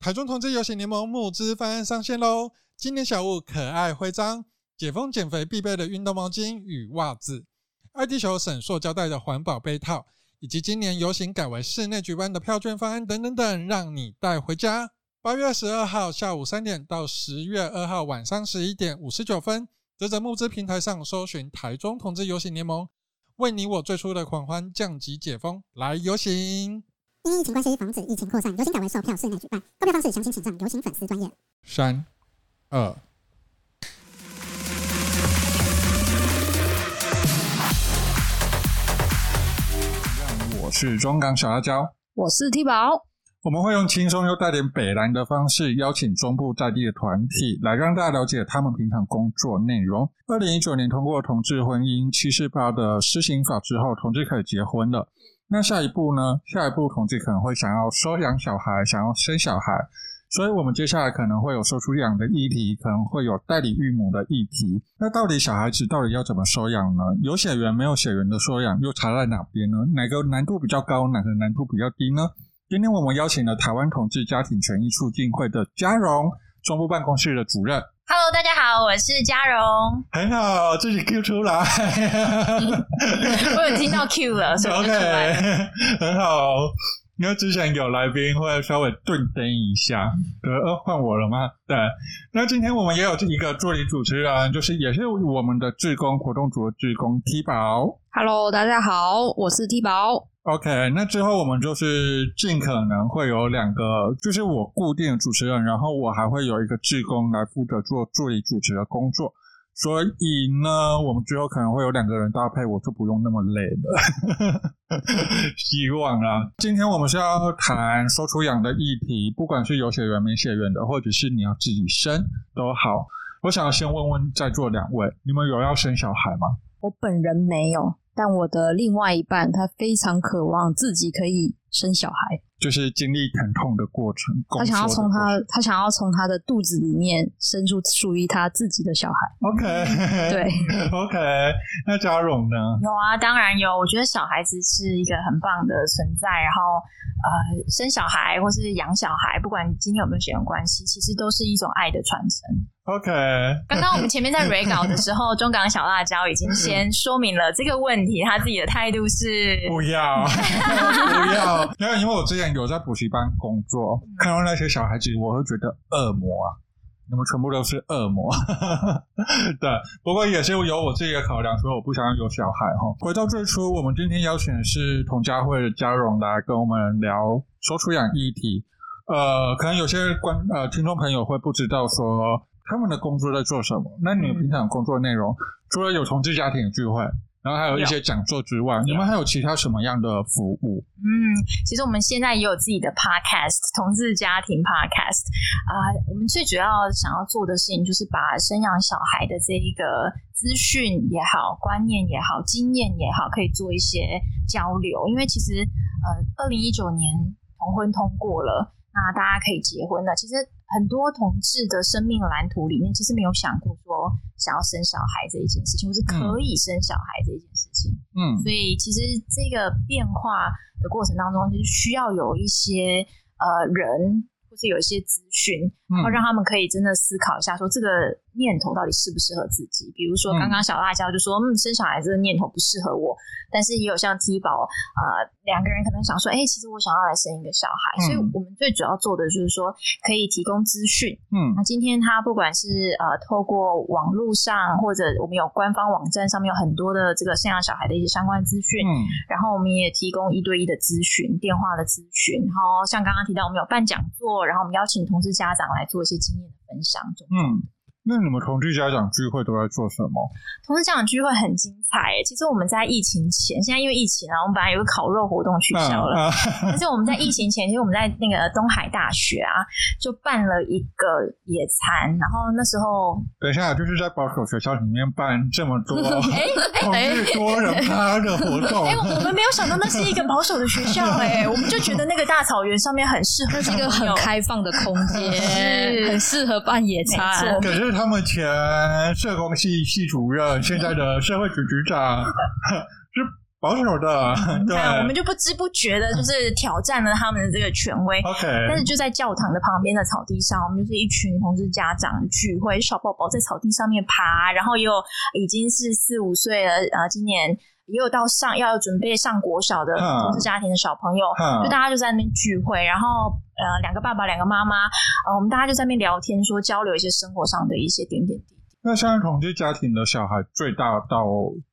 台中同志游行联盟募资方案上线喽！今年小物可爱徽章、解封减肥必备的运动毛巾与袜子、爱地球省塑胶袋的环保杯套，以及今年游行改为室内举办的票券方案等等等，让你带回家。八月二十二号下午三点到十月二号晚上十一点五十九分，泽泽募资平台上搜寻台中同志游行联盟，为你我最初的狂欢降级解封，来游行！因疫情关系，防止疫情扩散，游行改为售票室内举办。购票方式详情请上游行粉丝专业。三、二。我是中港小辣椒，我是 T 宝。我们会用轻松又带点北蓝的方式，邀请中部在地的团体来让大家了解他们平常工作内容。二零一九年通过同志婚姻七四八的施行法之后，同志可以结婚了。那下一步呢？下一步同志可能会想要收养小孩，想要生小孩，所以我们接下来可能会有收出养的议题，可能会有代理育母的议题。那到底小孩子到底要怎么收养呢？有血缘没有血缘的收养又差在哪边呢？哪个难度比较高？哪个难度比较低呢？今天我们邀请了台湾同志家庭权益促进会的嘉荣，中部办公室的主任。Hello，大家好，我是嘉荣。很好，自己 Q 出来。我有听到 Q 了，所以 OK，很好。因为之前有来宾会稍微顿灯一下，呃，换我了吗？对。那今天我们也有一个助理主持人，就是也是我们的志工活动组的志工 T 宝。Hello，大家好，我是 T 宝。OK，那之后我们就是尽可能会有两个，就是我固定的主持人，然后我还会有一个志工来负责做助理主持的工作。所以呢，我们之后可能会有两个人搭配，我就不用那么累了。希望啊，今天我们是要谈收出养的议题，不管是有血缘没血缘的，或者是你要自己生都好。我想要先问问在座两位，你们有要生小孩吗？我本人没有。但我的另外一半，他非常渴望自己可以生小孩，就是经历疼痛的过程。他想要从他，他想要从他的肚子里面生出属于他自己的小孩。OK，对，OK。那嘉荣呢？有啊，当然有。我觉得小孩子是一个很棒的存在。然后，呃，生小孩或是养小孩，不管今天有没有血缘关系，其实都是一种爱的传承。OK，刚刚我们前面在 re 稿的时候，中港小辣椒已经先说明了这个问题，他自己的态度是不要 不要，因为因为我之前有在补习班工作，看到那些小孩子，我会觉得恶魔啊，你们全部都是恶魔。对，不过也是有我自己的考量，所以我不想要有小孩哈。回到最初，我们今天邀请的是童佳慧的嘉荣来跟我们聊说出养议题。呃，可能有些观呃听众朋友会不知道说。他们的工作在做什么？那你们平常工作内容除了有同志家庭的聚会，然后还有一些讲座之外，你们还有其他什么样的服务？嗯，其实我们现在也有自己的 podcast，同志家庭 podcast 啊。我们最主要想要做的事情，就是把生养小孩的这一个资讯也好、观念也好、经验也好，可以做一些交流。因为其实呃，二零一九年同婚通过了。那大家可以结婚了。其实很多同志的生命蓝图里面，其实没有想过说想要生小孩这一件事情，或是可以生小孩这一件事情。嗯，所以其实这个变化的过程当中，就是需要有一些呃人。或是有一些资讯，然后让他们可以真的思考一下，说这个念头到底适不适合自己。比如说，刚刚小辣椒就说，嗯，生小孩这个念头不适合我。但是也有像 T 宝啊，两个人可能想说，哎，其实我想要来生一个小孩。所以我们最主要做的就是说，可以提供资讯。嗯，那今天他不管是呃，透过网络上，或者我们有官方网站上面有很多的这个生养小孩的一些相关资讯。嗯，然后我们也提供一对一的咨询、电话的咨询。然后像刚刚提到，我们有办讲座。然后我们邀请同事家长来做一些经验的分享。嗯。那你们同志家长聚会都在做什么？同志家长聚会很精彩其实我们在疫情前，现在因为疫情啊，我们本来有个烤肉活动取消了。但是我们在疫情前，其实我们在那个东海大学啊，就办了一个野餐。然后那时候，等一下，就是在保守学校里面办这么多 哎 同志多人趴的活动。哎，我们没有想到那是一个保守的学校哎，我们就觉得那个大草原上面很适合，是一个很开放的空间，很适合办野餐。可是。他们前社工系系主任，现在的社会局局长，是保守的，对，看我们就不知不觉的，就是挑战了他们的这个权威。OK，但是就在教堂的旁边的草地上，我们就是一群同志家长聚会，小宝宝在草地上面爬，然后也有已经是四五岁了，呃，今年也有到上要准备上国小的嗯同志家庭的小朋友，嗯就大家就在那边聚会，然后呃，两个爸爸，两个妈妈，呃，我们大家就在那边聊天，说交流一些生活上的一些点点滴滴。那现在同志家庭的小孩最大到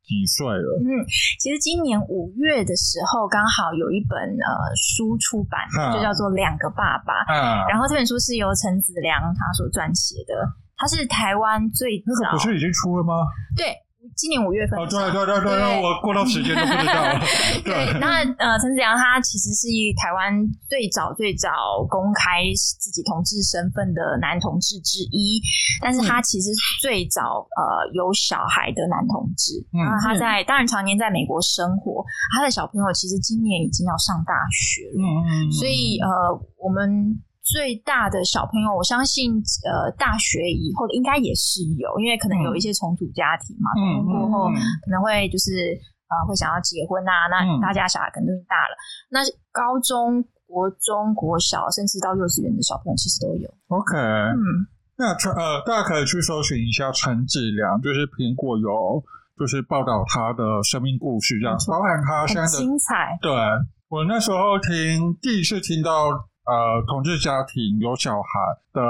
几岁了？嗯，其实今年五月的时候，刚好有一本呃书出版，嗯就叫做《两个爸爸》。嗯，然后这本书是由陈子良他所撰写的，他是台湾最早那个不是已经出了吗？对，今年五月份。对对对对，对。我过到时间都不知道了。对，那呃，陈子阳他其实是以台湾最早最早公开自己同志身份的男同志之一，但是他其实最早呃有小孩的男同志，嗯然后他在当然常年在美国生活，他的小朋友其实今年已经要上大学了，嗯嗯，所以呃，我们最大的小朋友，我相信呃，大学以后应该也是有，因为可能有一些重组家庭嘛，过后可能会就是呃会想要结婚啊，那嗯。大家小孩可能都大了，那高中、国中、国小，甚至到幼稚园的小朋友其实都有，OK，嗯。那陈呃，大家可以去搜寻一下陈志良，就是苹果有就是报道他的生命故事，这样没错。包含他现很在的精彩，对我那时候听第一次听到呃同志家庭有小孩的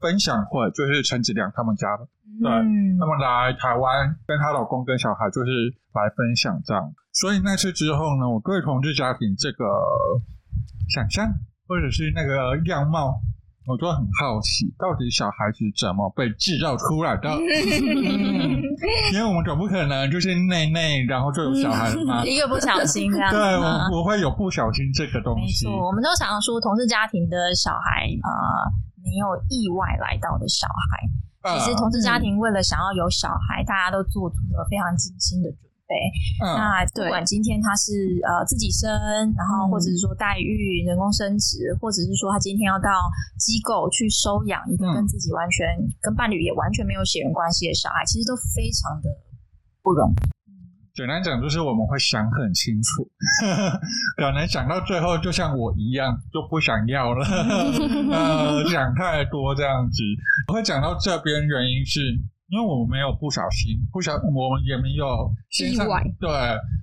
分享会，就是陈子良他们家的，对嗯他们来台湾跟她老公跟小孩就是来分享这样。所以那次之后呢，我对同志家庭这个想象或者是那个样貌。我就很好奇，到底小孩子怎么被制造出来的？嗯 因为我们总不可能就是内内，然后就有小孩了嘛。一个不小心这样对，我我会有不小心这个东没西。错，我们都常常说同事家庭的小孩呃没有意外来到的小孩，呃其实同志家庭为了想要有小孩，大家都做足了非常精心的准备。嗯那不管今天他是呃自己生，然后嗯或者是说代孕、人工生殖，或者是说他今天要到机构去收养一个嗯跟自己完全、跟伴侣也完全没有血缘关系的小孩，其实都非常的不容易。简单讲就是我们会想很清楚，可能想到最后就像我一样就不想要了，呃，想太多这样子。我会讲到这边原因是。因为我们没有不小心，不小，我们也没有先外，对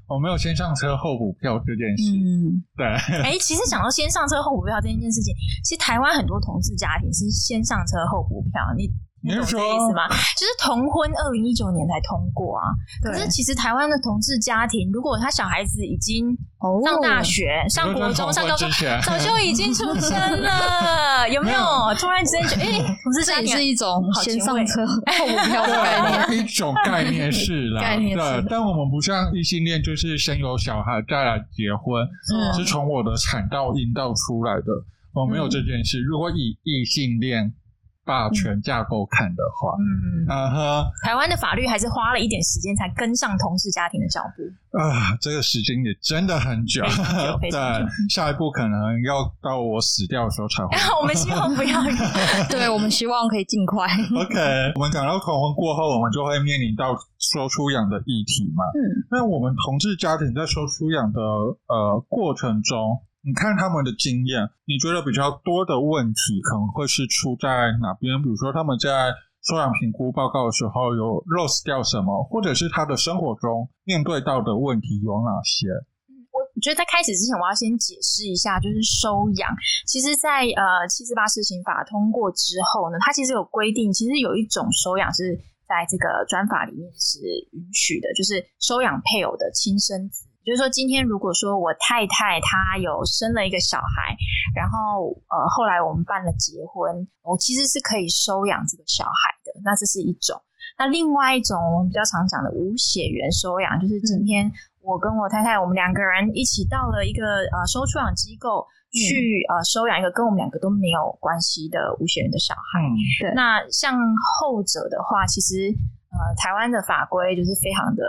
我没有先上车后补票这件事，嗯，对，哎、其实讲到先上车后补票这件事情，其实台湾很多同事家庭是先上车后补票，你你懂这意思吗？就是同婚二零一九年才通过啊，可是其实台湾的同志家庭，如果他小孩子已经哦上大学、上国中、上高中 早就已经出生了，有没有？突然之间觉得，哎、同志这也家庭是一种先上车后补票的概念。对，一种概念是啦，概念是对，但我们不像异性恋，就是先有小孩再来结婚，嗯是从我的产道阴道出来的，我没有这件事。如果以异性恋霸权架构看的话，嗯，啊哈台湾的法律还是花了一点时间才跟上同志家庭的脚步。啊，这个时间也真的很久，久 久对，下一步可能要到我死掉的时候才会。我们希望不要有。对，我们希望可以尽快。OK，我们讲到同婚过后，我们就会面临到收出养的议题嘛。嗯，那我们同志家庭在收出养的呃过程中，你看他们的经验，你觉得比较多的问题可能会是出在哪边？比如说他们在收养评估报告的时候有 lose 掉什么，或者是他的生活中面对到的问题有哪些？我我觉得在开始之前，我要先解释一下，就是收养。其实在，呃七四八施行法通过之后呢，它其实有规定，其实有一种收养是在这个专法里面是允许的，就是收养配偶的亲生子。就是说，今天如果说我太太她有生了一个小孩，然后呃后来我们办了结婚，我其实是可以收养这个小孩的。那这是一种。那另外一种我们比较常讲的无血缘收养，就是今天我跟我太太，我们两个人一起到了一个呃收出养机构去、呃收养一个跟我们两个都没有关系的无血缘的小孩。嗯对那像后者的话，其实呃台湾的法规就是非常的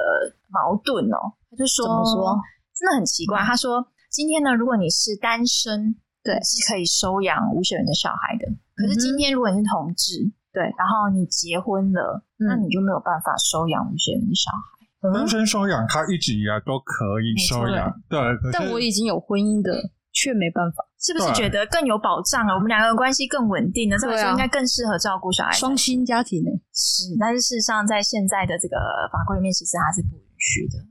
矛盾哦。他就说，怎么说真的很奇怪。他说，今天呢，如果你是单身，对是可以收养无血缘的小孩的。可是今天如果你是同志，对然后你结婚了，嗯那你就没有办法收养无血缘的小孩。单身收养，他一直以来都可以收养，对。但我已经有婚姻的，却没办法。是不是觉得更有保障啊？我们两个人关系更稳定了，这个时候应该更适合照顾小孩。双薪家庭呢、是，但是事实上，在现在的这个法规里面，其实它是不允许的。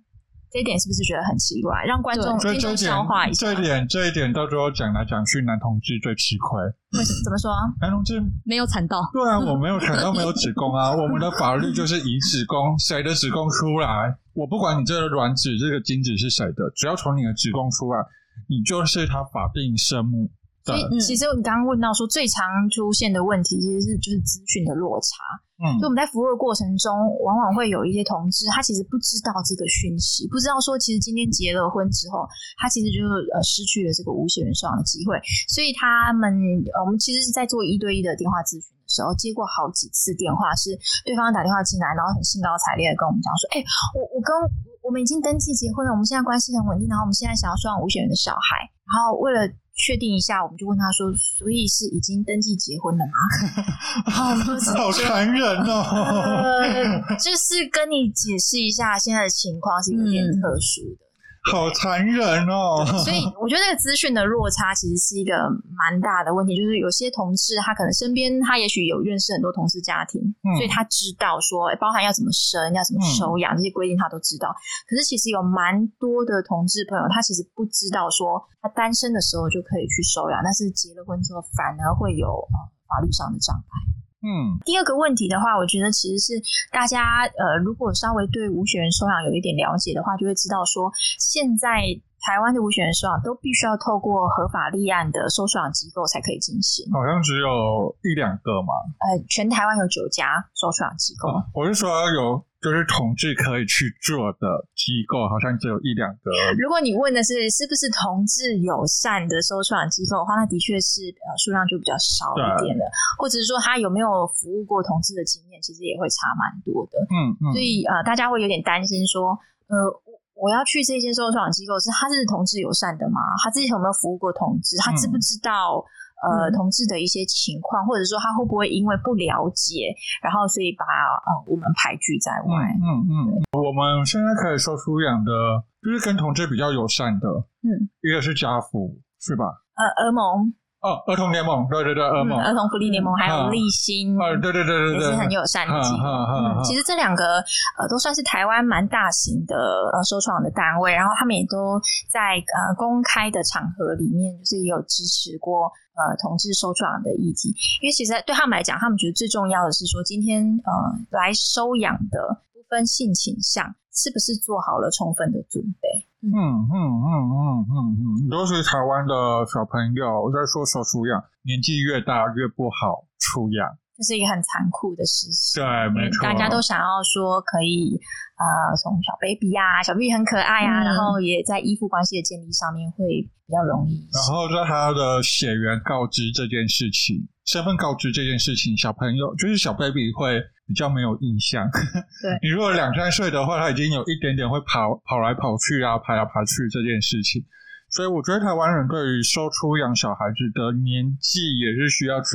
这一点是不是觉得很奇怪？让观众听众消化一，下。这一点，这一点到最后讲来讲去，男同志最吃亏。为什么怎么说？男同志没有产到，对啊，我没有产到没有子宫啊，我们的法律就是以子宫谁的子宫出来，我不管你这个卵子这个精子是谁的，只要从你的子宫出来，你就是他法定生母所。以，其实你刚刚问到说最常出现的问题，其实是就是资讯的落差。嗯就我们在服务的过程中，往往会有一些同志，他其实不知道这个讯息，不知道说其实今天结了婚之后，他其实就呃失去了这个无血缘收养的机会。所以他们呃我们其实是在做一对一的电话咨询的时候，接过好几次电话，是对方打电话进来，然后很兴高采烈的跟我们讲说：“哎、我我跟我们已经登记结婚了，我们现在关系很稳定，然后我们现在想要收养无血缘的小孩。”然后为了确定一下，我们就问他说：“所以是已经登记结婚了吗？” 然后我们就好残忍哦！呃，就是跟你解释一下，现在的情况是有点特殊的。好残忍哦！所以我觉得这个资讯的落差其实是一个蛮大的问题，就是有些同志他可能身边他也许有认识很多同志家庭，嗯所以他知道说诶包含要怎么生、要怎么收养、这些规定他都知道。可是其实有蛮多的同志朋友，他其实不知道说他单身的时候就可以去收养，但是结了婚之后反而会有呃法律上的障碍。嗯第二个问题的话，我觉得其实是大家呃，如果稍微对无血缘收养有一点了解的话，就会知道说，现在台湾的无血缘收养都必须要透过合法立案的收收养机构才可以进行。好像只有一两个嘛。呃，全台湾有九家收收养机构。我是说有就是同志可以去做的机构，好像只有一两个。如果你问的是是不是同志友善的收收养机构的话，那的确是呃数量就比较少一点的，或者是说他有没有服务过同志的经验，其实也会差蛮多的。嗯嗯所以呃，大家会有点担心说，呃，我我要去这些收养机构，是他是同志友善的吗？他自己有没有服务过同志？他知不知道、呃嗯同志的一些情况，或者说他会不会因为不了解，然后所以把呃我们排拒在外？嗯嗯嗯，我们现在可以说出两的，就是跟同志比较友善的，嗯，一个是家父，是吧？呃，儿盟、哦，儿童联盟，对对对，儿嗯、儿童福利联盟，还有嗯立新。呃，对对对对对，也是很有善的机构。嗯其实这两个呃都算是台湾蛮大型的呃收创的单位，然后他们也都在呃公开的场合里面，就是也有支持过呃同志收创的议题。因为其实对他们来讲，他们觉得最重要的是说，今天呃来收养的不分性倾向，是不是做好了充分的准备？嗯嗯嗯嗯嗯嗯，都是台湾的小朋友在说手出养，年纪越大越不好出养。这是一个很残酷的事实。对，没错，大家都想要说可以呃从小 baby 啊，小 baby 很可爱啊，嗯然后也在依附关系的建立上面会比较容易。然后在他的血缘告知这件事情，身份告知这件事情，小朋友就是小 baby 会比较没有印象。对 你如果两三岁的话，他已经有一点点会跑跑来跑去啊，爬来爬去这件事情。所以我觉得台湾人对于收出养小孩子的年纪也是需要去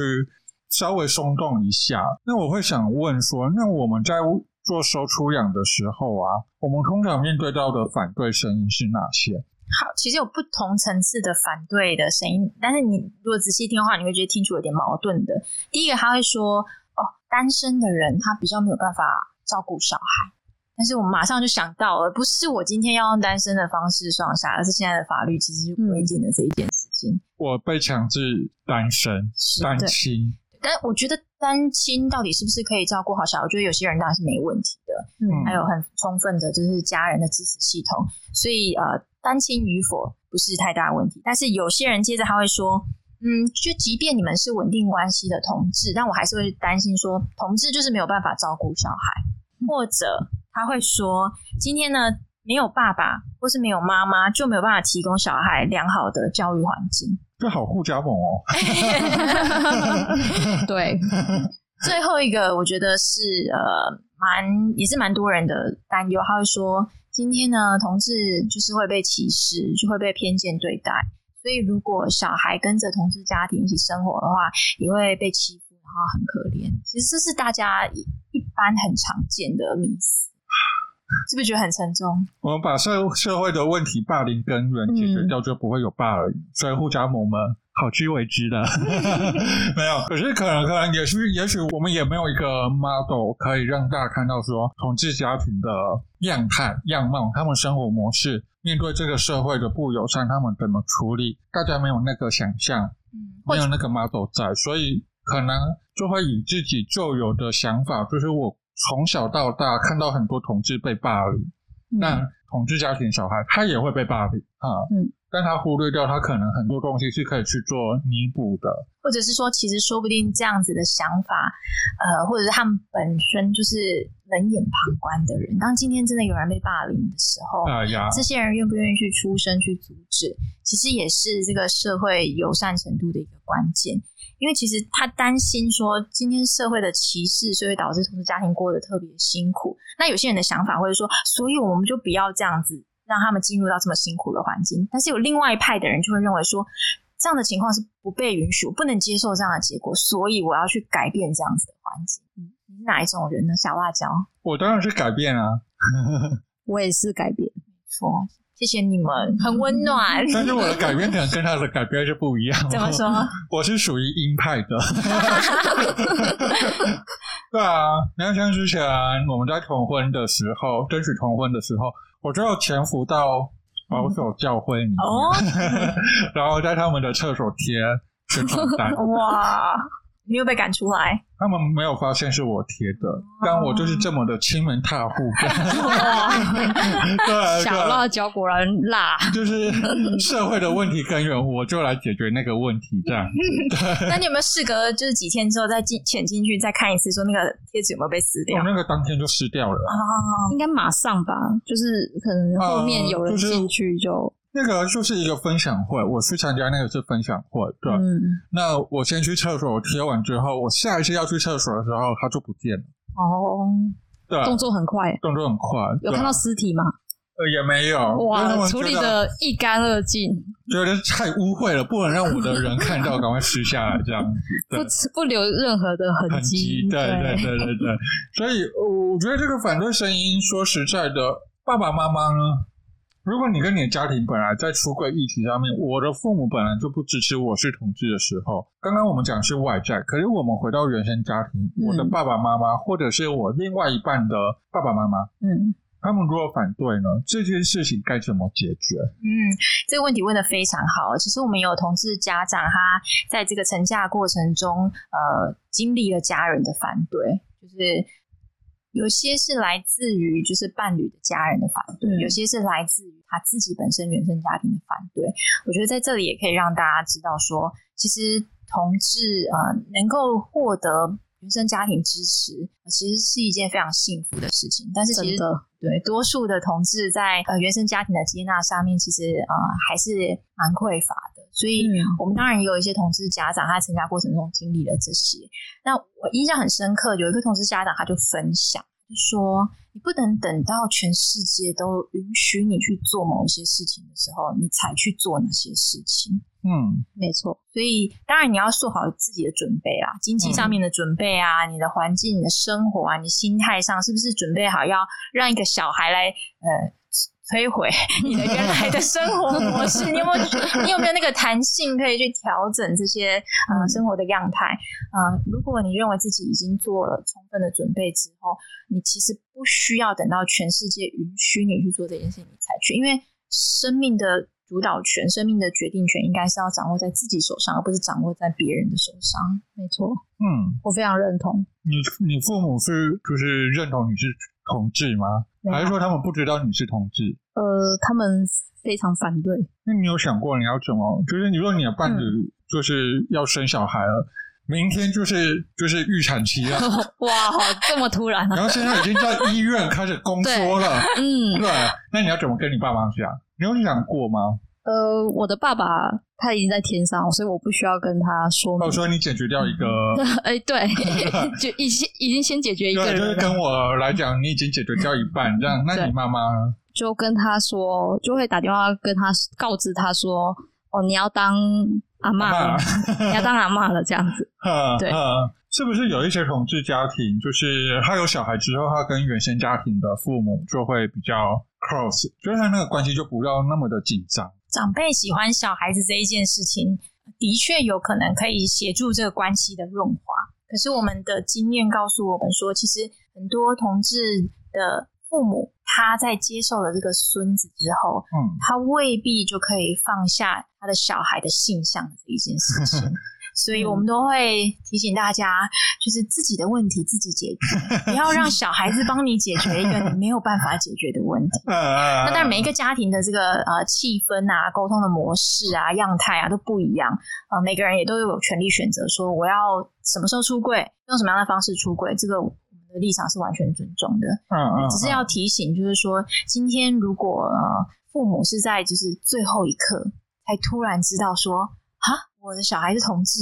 稍微松动一下。那我会想问说，那我们在做收出养的时候啊，我们通常面对到的反对声音是哪些？好，其实有不同层次的反对的声音，但是你如果仔细听的话，你会觉得听出有点矛盾的。第一个他会说，哦，单身的人他比较没有办法照顾小孩。但是我们马上就想到了，不是我今天要用单身的方式双杀，而是现在的法律其实就规定了这一件事情。我被强制单身、是单亲，但我觉得单亲到底是不是可以照顾好小孩？我觉得有些人当然是没问题的，嗯还有很充分的就是家人的支持系统，所以呃，单亲与否不是太大的问题。但是有些人接着他会说，嗯，就即便你们是稳定关系的同志，但我还是会担心说，同志就是没有办法照顾小孩，或者他会说，今天呢没有爸爸或是没有妈妈，就没有办法提供小孩良好的教育环境。这好互加盟哦。对，最后一个，我觉得是呃，蛮也是蛮多人的担忧。他会说，今天呢，同志就是会被歧视，就会被偏见对待。所以，如果小孩跟着同志家庭一起生活的话，也会被欺负，然后很可怜。其实这是大家一一般很常见的迷思。是不是觉得很沉重？我们把社社会的问题霸凌根源解决掉，就不会有霸凌。所以互加盟们好居为之的，没有。可是可能可能也是，也许我们也没有一个 model 可以让大家看到说同志家庭的样态样貌，他们生活模式，面对这个社会的不友善，他们怎么处理？大家没有那个想象，嗯，没有那个 model 在，所以可能就会以自己旧有的想法，就是我从小到大看到很多同志被霸凌，那同志家庭小孩他也会被霸凌啊，嗯，但他忽略掉他可能很多东西是可以去做弥补的，或者是说，其实说不定这样子的想法，呃，或者是他们本身就是冷眼旁观的人。当今天真的有人被霸凌的时候，这些人愿不愿意去出声去阻止，其实也是这个社会友善程度的一个关键。因为其实他担心说，今天社会的歧视，所以导致同事家庭过得特别辛苦。那有些人的想法会说，所以我们就不要这样子让他们进入到这么辛苦的环境。但是有另外一派的人就会认为说，这样的情况是不被允许，我不能接受这样的结果，所以我要去改变这样子的环境。嗯，你是哪一种人呢？小辣椒，我当然是改变啊，我也是改变。错，谢谢你们，很温暖。但是我的改变可能跟他的改变是不一样。怎么说？我是属于鹰派的。对啊，你看像之前我们在同婚的时候，争取同婚的时候，我就潜伏到保守教会里面，哦 然后在他们的厕所贴宣传单。哇，你又被赶出来，他们没有发现是我贴的，但我就是这么的亲门踏户。小辣椒果然辣，就是社会的问题根源，我就来解决那个问题，这样。那你有没有事隔就是几天之后再进潜进去再看一次，说那个贴纸有没有被撕掉我？那个当天就撕掉了。啊，应该马上吧？就是可能后面有人呃就是进去就，那个就是一个分享会，我去参加那个是分享会，对。嗯，那我先去厕所，我贴完之后，我下一次要去厕所的时候，它就不见了。哦，对，动作很快，动作很快。有看到尸体吗？呃也没有，哇，处理的一干二净，觉得太污秽了，不能让我的人看到，赶快撕下来这样子。不对。不留任何的痕痕迹，对对对对对，所以呃我觉得这个反对声音，说实在的，爸爸妈妈呢，如果你跟你的家庭本来在出柜议题上面，我的父母本来就不支持我是同志的时候，刚刚我们讲是外在，可是我们回到原生家庭，嗯我的爸爸妈妈或者是我另外一半的爸爸妈妈，嗯，他们如果反对呢，这件事情该怎么解决？嗯，这个问题问的非常好。其实我们有同志家长，他在这个成家过程中，呃，经历了家人的反对，就是有些是来自于就是伴侣的家人的反对，嗯有些是来自于他自己本身原生家庭的反对。我觉得在这里也可以让大家知道说，其实同志呃能够获得原生家庭支持，呃其实是一件非常幸福的事情。但是其实，对多数的同志在呃原生家庭的接纳上面，其实呃还是蛮匮乏的。所以嗯我们当然也有一些同事家长，他在成家过程中经历了这些。那我印象很深刻，有一个同事家长他就分享，就说你不能等到全世界都允许你去做某一些事情的时候，你才去做那些事情。嗯，没错，所以，当然你要做好自己的准备啦，经济上面的准备啊，你的环境、你的生活啊，你心态上是不是准备好要让一个小孩来呃摧毁 你的原来的生活模式？你有没有你有没有那个弹性可以去调整这些呃生活的样态？呃，如果你认为自己已经做了充分的准备之后，你其实不需要等到全世界允许你去做这件事情你才去，因为生命的主导权、生命的决定权应该是要掌握在自己手上，而不是掌握在别人的手上。没错，嗯，我非常认同。你你父母是就是认同你是同志吗？还是说他们不知道你是同志？呃，他们非常反对，那你有想过你要怎么？就是你说你的伴侣嗯就是要生小孩了，明天就是就是预产期了，哇，好这么突然啊！然后现在已经在医院开始宫缩了，嗯，对，那你要怎么跟你爸妈讲？你有想过吗？呃，我的爸爸他已经在天上，所以我不需要跟他说明或者。说你解决掉一个，哎，对，就已经已经先解决一个对，就是，跟我来讲，你已经解决掉一半，这样，那你妈妈？就跟他说，就会打电话跟他告知他说，哦，你要当阿妈了，你要当阿妈了这样子。对嗯，是不是有一些同志家庭，就是他有小孩之后，他跟原生家庭的父母就会比较 close，就是他那个关系就不要那么的紧张。长辈喜欢小孩子这一件事情，的确有可能可以协助这个关系的润滑。可是我们的经验告诉我们说，其实很多同志的父母，他在接受了这个孙子之后，嗯，他未必就可以放下他的小孩的性向的这一件事情。所以我们都会提醒大家，就是自己的问题自己解决，不要让小孩子帮你解决一个你没有办法解决的问题。那那当然，每一个家庭的这个呃气氛啊、沟通的模式啊、样态啊都不一样。呃，每个人也都有权利选择说我要什么时候出柜，用什么样的方式出柜，这个我们的立场是完全尊重的。嗯嗯，只是要提醒，就是说，今天如果呃父母是在就是最后一刻才突然知道说，哈，我的小孩是同志，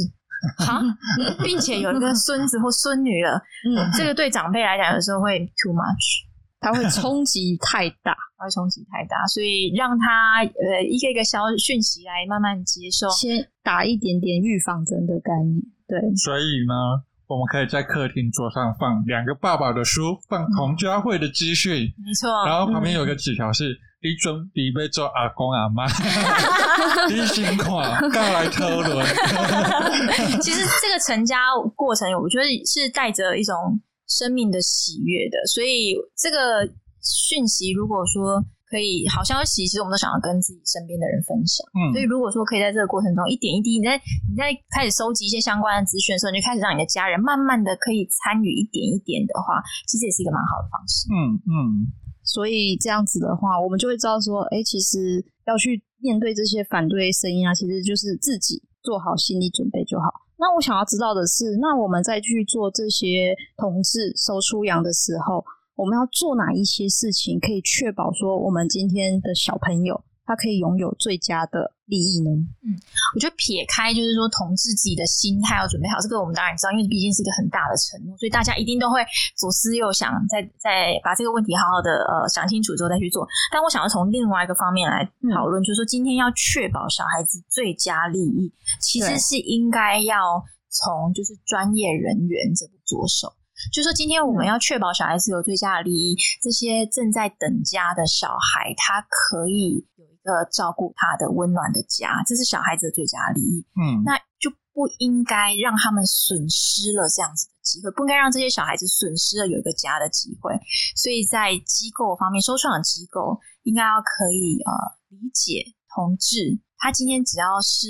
哈，并且有一个孙子或孙女了，嗯，这个对长辈来讲有时候会 too much。他会冲击太大，他会冲击太大，所以让他呃一个一个消讯息来慢慢接受。先打一点点预防针的概念，对。所以呢，我们可以在客厅桌上放两个爸爸的书，放同家会的资讯，没错。然后旁边有个纸条是“你准备被做阿公阿妈 ”，你辛苦，刚来讨论。其实这个成家过程，我觉得是带着一种生命的喜悦的，所以这个讯息如果说可以好消息，其实我们都想要跟自己身边的人分享。嗯所以如果说可以在这个过程中一点一滴，你在你在开始收集一些相关的资讯的时候，你就开始让你的家人慢慢的可以参与一点一点的话，其实也是一个蛮好的方式。嗯嗯，所以这样子的话，我们就会知道说，哎、其实要去面对这些反对声音啊，其实就是自己做好心理准备就好。那我想要知道的是，那我们再去做这些同志收出养的时候，我们要做哪一些事情，可以确保说我们今天的小朋友他可以拥有最佳的利益呢？嗯我觉得撇开就是说同志自己的心态要准备好，这个我们当然知道，因为毕竟是一个很大的承诺，所以大家一定都会左思右想，再再把这个问题好好的呃想清楚之后再去做。但我想要从另外一个方面来讨论，就是说今天要确保小孩子最佳利益，其实是应该要从就是专业人员这步着手。就说今天我们要确保小孩子有最佳的利益，这些正在等家的小孩，他可以有一个照顾他的温暖的家，这是小孩子的最佳利益。嗯，那就不应该让他们损失了这样子的机会，不应该让这些小孩子损失了有一个家的机会。所以在机构方面，收创的机构应该要可以呃理解同志，他今天只要是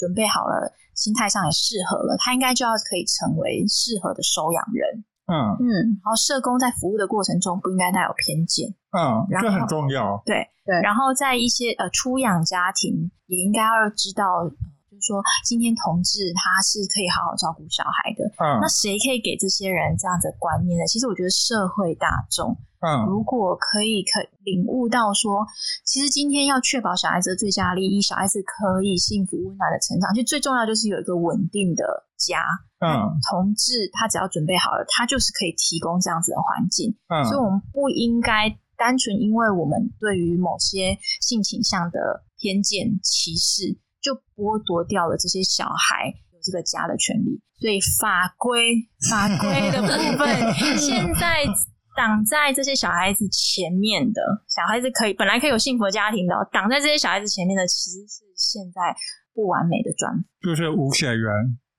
准备好了，心态上也适合了，他应该就要可以成为适合的收养人。嗯嗯，然后社工在服务的过程中不应该带有偏见。嗯，这很重要。对对然后在一些呃出养家庭也应该要知道，呃就是说今天同志他是可以好好照顾小孩的，嗯那谁可以给这些人这样子的观念呢？其实我觉得社会大众嗯如果可以可领悟到说，其实今天要确保小孩子的最佳利益，小孩子可以幸福温暖的成长，其实最重要就是有一个稳定的家。嗯同志他只要准备好了，他就是可以提供这样子的环境。嗯，所以我们不应该单纯因为我们对于某些性倾向的偏见、歧视，就剥夺掉了这些小孩有这个家的权利。所以法规法规的部分，现在挡在这些小孩子前面的，小孩子可以本来可以有幸福的家庭的哦，挡在这些小孩子前面的，其实是现在不完美的转就是无血缘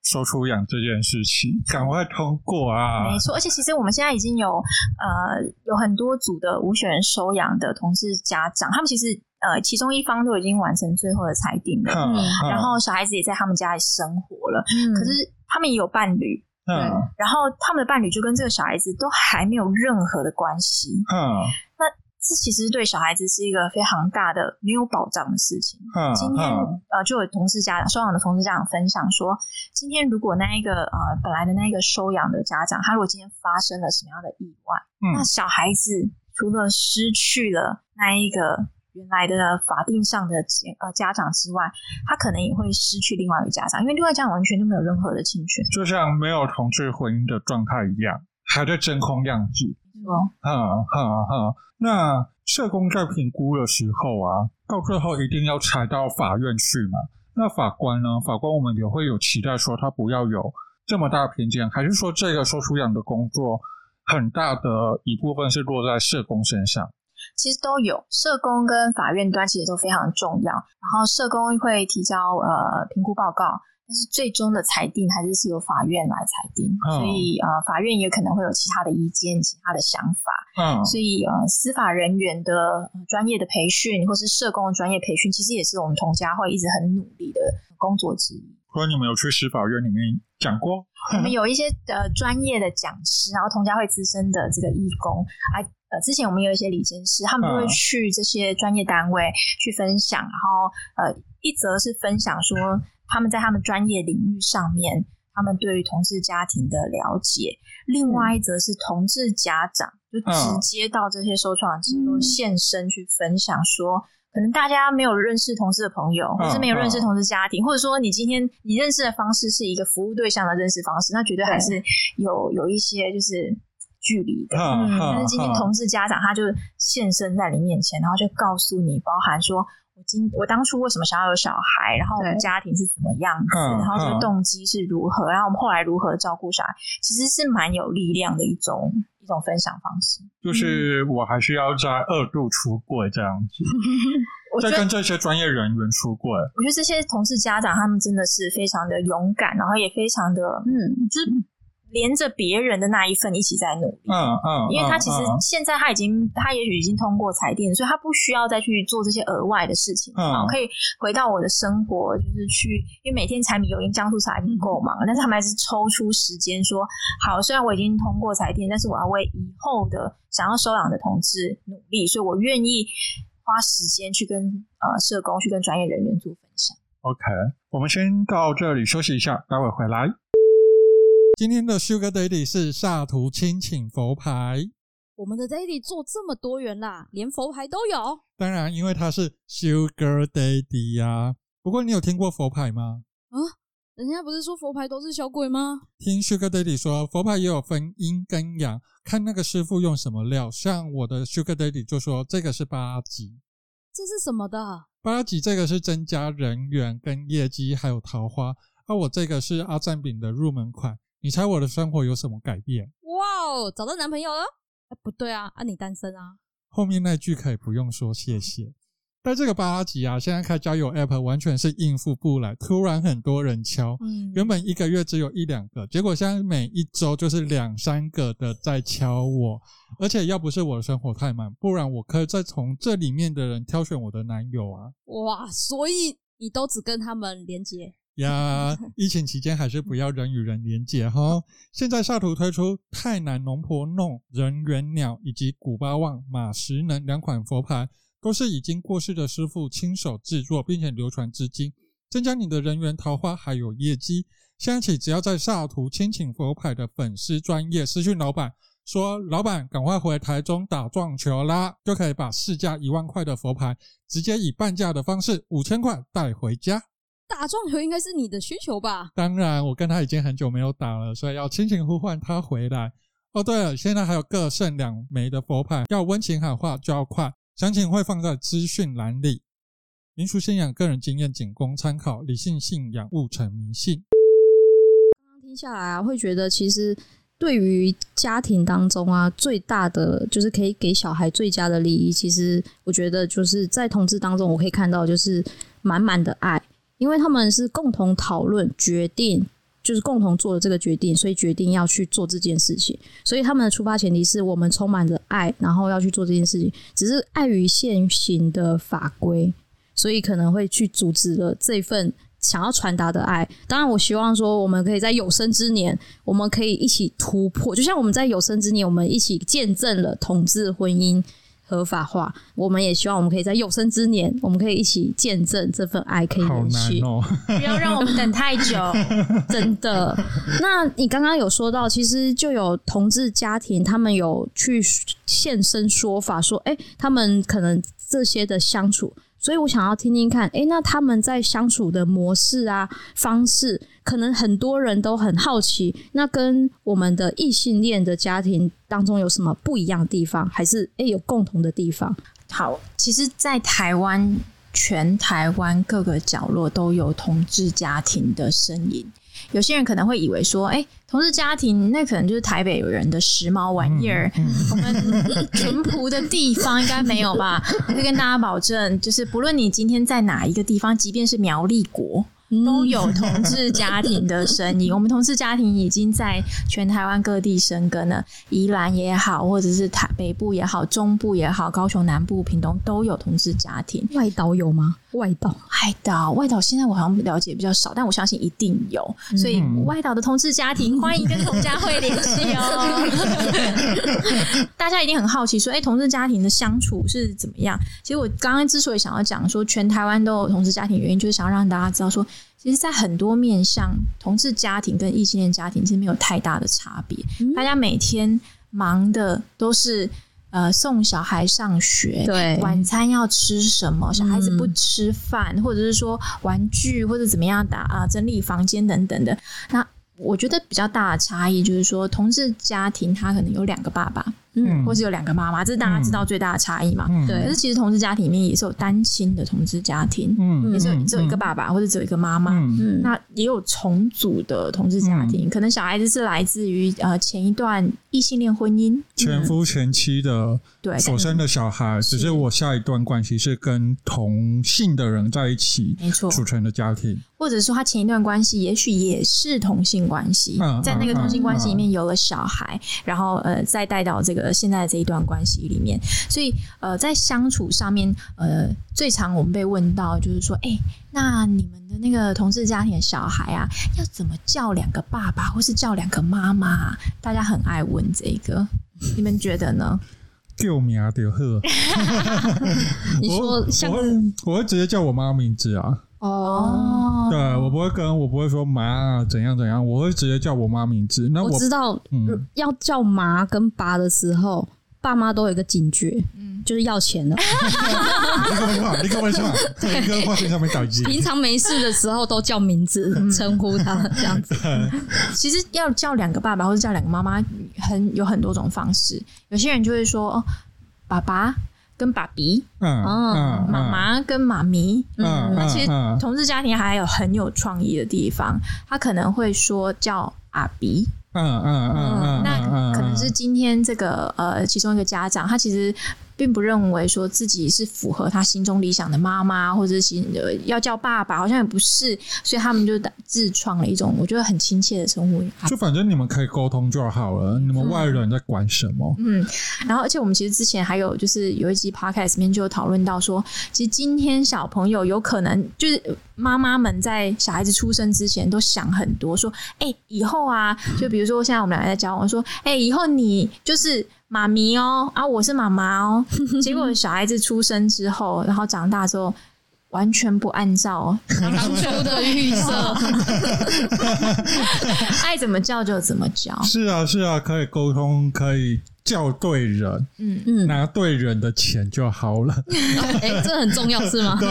收出养这件事情，赶快通过啊！没错，而且其实我们现在已经有呃有很多组的无血人收养的同志家长，他们其实呃其中一方都已经完成最后的裁定了，嗯，嗯然后小孩子也在他们家里生活了，嗯可是他们也有伴侣，嗯然后他们的伴侣就跟这个小孩子都还没有任何的关系，嗯那这其实对小孩子是一个非常大的没有保障的事情。嗯今天嗯呃，就有同事家长收养的同事家长分享说，今天如果那一个呃本来的那一个收养的家长，他如果今天发生了什么样的意外，嗯那小孩子除了失去了那一个原来的法定上的呃家长之外，他可能也会失去另外一个家长，因为另外一个家长完全就没有任何的侵权。就像没有同志婚姻的状态一样，还在真空样子。哦，哈哈哈，那社工在评估的时候啊，到最后一定要裁到法院去嘛？那法官呢？法官我们也会有期待说他不要有这么大的偏见，还是说这个收出养的工作很大的一部分是落在社工身上？其实都有，社工跟法院端其实都非常重要。然后社工会提交呃评估报告，但是最终的裁定还是是由法院来裁定。嗯所以呃，法院也可能会有其他的意见、其他的想法。嗯，所以呃，司法人员的呃专业的培训，或是社工的专业培训，其实也是我们同家会一直很努力的工作之一。所以你们有去司法院里面讲过？我们有一些呃专业的讲师，然后同家会资深的这个义工啊，呃，之前我们有一些理监事，他们就会嗯。去这些专业单位去分享，然后呃，一则是分享说他们在他们专业领域上面，他们对于同志家庭的了解，另外一则是同志家长就直接到这些受创机构嗯现身去分享说。可能大家没有认识同事的朋友，或是没有认识同事家庭，或者说你今天你认识的方式是一个服务对象的认识方式，那绝对还是有有一些就是距离的。但是今天同事家长他就现身在你面前，然后就告诉你，包含说我今我当初为什么想要有小孩，然后我们家庭是怎么样子，嗯然后这嗯个动机是如何，然后我们后来如何照顾小孩，其实是蛮有力量的一种一种分享方式。就是我还是要在二度出柜这样子，我觉得再跟这些专业人员出柜。我觉得这些同事家长他们真的是非常的勇敢，然后也非常的嗯，就是连着别人的那一份一起在努力。嗯嗯，因为他其实嗯现在他已经，他也许已经通过裁定，所以他不需要再去做这些额外的事情，嗯然后可以回到我的生活，就是去，因为每天柴米油盐酱醋茶已经够忙了，但是他们还是抽出时间说，好，虽然我已经通过裁定，但是我要为以后的想要收养的同志努力，所以我愿意花时间去跟呃社工去跟专业人员做分享。OK，我们先到这里休息一下，待会回来。今天的 Sugar Daddy 是萨图亲请佛牌，我们的 Daddy 做这么多元啦，连佛牌都有。当然因为他是 Sugar Daddy 呀、不过你有听过佛牌吗？啊人家不是说佛牌都是小鬼吗？听 Sugar Daddy 说，佛牌也有分阴跟阳，看那个师傅用什么料。像我的 Sugar Daddy 就说这个是八级，这是什么的？八级这个是增加人缘跟业绩，还有桃花。而、我这个是阿赞饼的入门款。你猜我的生活有什么改变？哇哦，找到男朋友了？哎，不对啊，啊你单身啊？后面那句可以不用说谢谢。但这个八级啊，现在开交友 App 完全是应付不来，突然很多人敲，嗯原本一个月只有一两个，结果现在每一周就是两三个的在敲我，而且要不是我的生活太满，不然我可以再从这里面的人挑选我的男友啊。哇，所以你都只跟他们连接？呀，疫情期间还是不要人与人连接哈。现在萨图推出泰南龙婆弄、人猿鸟以及古巴旺马石能两款佛牌，都是已经过世的师傅亲手制作，并且流传至今，增加你的人缘、桃花还有业绩。现在起，只要在萨图亲请佛牌的粉丝专业私讯老板说：“老板，赶快回台中打撞球啦！”就可以把市价一万块的佛牌，直接以半价的方式五千块带回家。打撞球应该是你的需求吧？当然，我跟他已经很久没有打了，所以要亲情呼唤他回来。哦，对了，现在还有各剩两枚的佛牌，要温情喊话就要快，详情会放在资讯栏里。民俗信仰个人经验仅供参考，理性信仰勿成迷信。刚刚听下来啊，会觉得其实对于家庭当中啊，最大的就是可以给小孩最佳的利益，其实我觉得就是在同志当中，我可以看到就是满满的爱，因为他们是共同讨论决定。就是共同做了这个决定，所以决定要去做这件事情。所以他们的出发前提是我们充满着爱，然后要去做这件事情。只是碍于现行的法规，所以可能会去阻止了这份想要传达的爱。当然，我希望说，我们可以在有生之年，我们可以一起突破。就像我们在有生之年，我们一起见证了同志婚姻合法化，我们也希望我们可以在有生之年，我们可以一起见证这份爱可以好延续。哦！不要让我们等太久。真的。那你刚刚有说到，其实就有同志家庭，他们有去现身说法，说，哎、他们可能这些的相处。所以我想要听听看，哎、那他们在相处的模式啊、方式，可能很多人都很好奇。那跟我们的异性恋的家庭当中有什么不一样的地方，还是哎、诶有共同的地方？好，其实，在台湾全台湾各个角落都有同志家庭的身影。有些人可能会以为说，哎、同志家庭那可能就是台北人的时髦玩意儿，我们淳朴的地方应该没有吧？我可以跟大家保证，就是不论你今天在哪一个地方，即便是苗栗国。都有同志家庭的身影，我们同志家庭已经在全台湾各地生根了，宜兰也好，或者是台北部也好，中部也好，高雄南部、屏东都有同志家庭。外岛有吗？外岛外岛，外岛现在我好像了解比较少，但我相信一定有。所以外岛的同志家庭，欢迎跟同家会联系哦。大家一定很好奇说，哎、同志家庭的相处是怎么样？其实我刚刚之所以想要讲说全台湾都有同志家庭，原因就是想要让大家知道说，其实，在很多面向，同志家庭跟异性恋家庭其实没有太大的差别。大家每天忙的都是。呃，送小孩上学，对晚餐要吃什么？小孩子不吃饭，或者是说玩具或者怎么样打啊、整理房间等等的。那我觉得比较大的差异就是说，同志家庭他可能有两个爸爸，嗯或是有两个妈妈，这是大家知道最大的差异嘛。嗯。对可是其实同志家庭里面也是有单亲的同志家庭，嗯。也是只有一个爸爸或者只有一个妈妈。嗯。嗯，那也有重组的同志家庭，可能小孩子是来自于呃前一段异性恋婚姻，前夫前妻的对，所生的小孩，只是我下一段关系是跟同性的人在一起没错，组成的家庭。或者说他前一段关系也许也是同性关系，嗯在那个同性关系里嗯面有了小孩，然后呃再带到这个现在的这一段关系里面，所以呃在相处上面，呃最常我们被问到就是说，哎、那你们的那个同志家庭的小孩啊，要怎么叫两个爸爸或是叫两个妈妈啊？大家很爱问这个，你们觉得呢？救命啊！丢贺！你我说像我会我会直接叫我妈名字啊，哦，对我不会跟我不会说妈啊怎样怎样，我会直接叫我妈名字。那我知道嗯要叫妈跟爸的时候，爸妈都有一个警觉，嗯就是要钱了。你干嘛说？你干嘛说？在一个话题上面打击。平常没事的时候都叫名字称呼他，这样子。其实要叫两个爸爸或者叫两个妈妈，很有很多种方式。有些人就会说，哦，爸爸跟爸比，嗯嗯，妈妈跟妈咪。嗯，那其实嗯同志家庭还有很有创意的地方，他可能会说叫阿比，嗯嗯嗯嗯，那可能是今天这个呃其中一个家长，他其实并不认为说自己是符合他心中理想的妈妈，或者是心呃要叫爸爸，好像也不是，所以他们就自创了一种我觉得很亲切的称呼。就反正你们可以沟通就好了，你们外人在管什么？嗯，然后而且我们其实之前还有就是有一集 podcast 里面就有讨论到说，其实今天小朋友有可能就是妈妈们在小孩子出生之前都想很多，说，哎、以后啊，就比如说现在我们两个在交往，说，哎、以后你就是。妈咪哦，啊，我是妈妈哦。结果小孩子出生之后，然后长大之后，完全不按照当初的预设，爱怎么叫就怎么叫。是啊是啊，可以沟通，可以叫对人，嗯，嗯，拿对人的钱就好了。哎，这很重要是吗？对，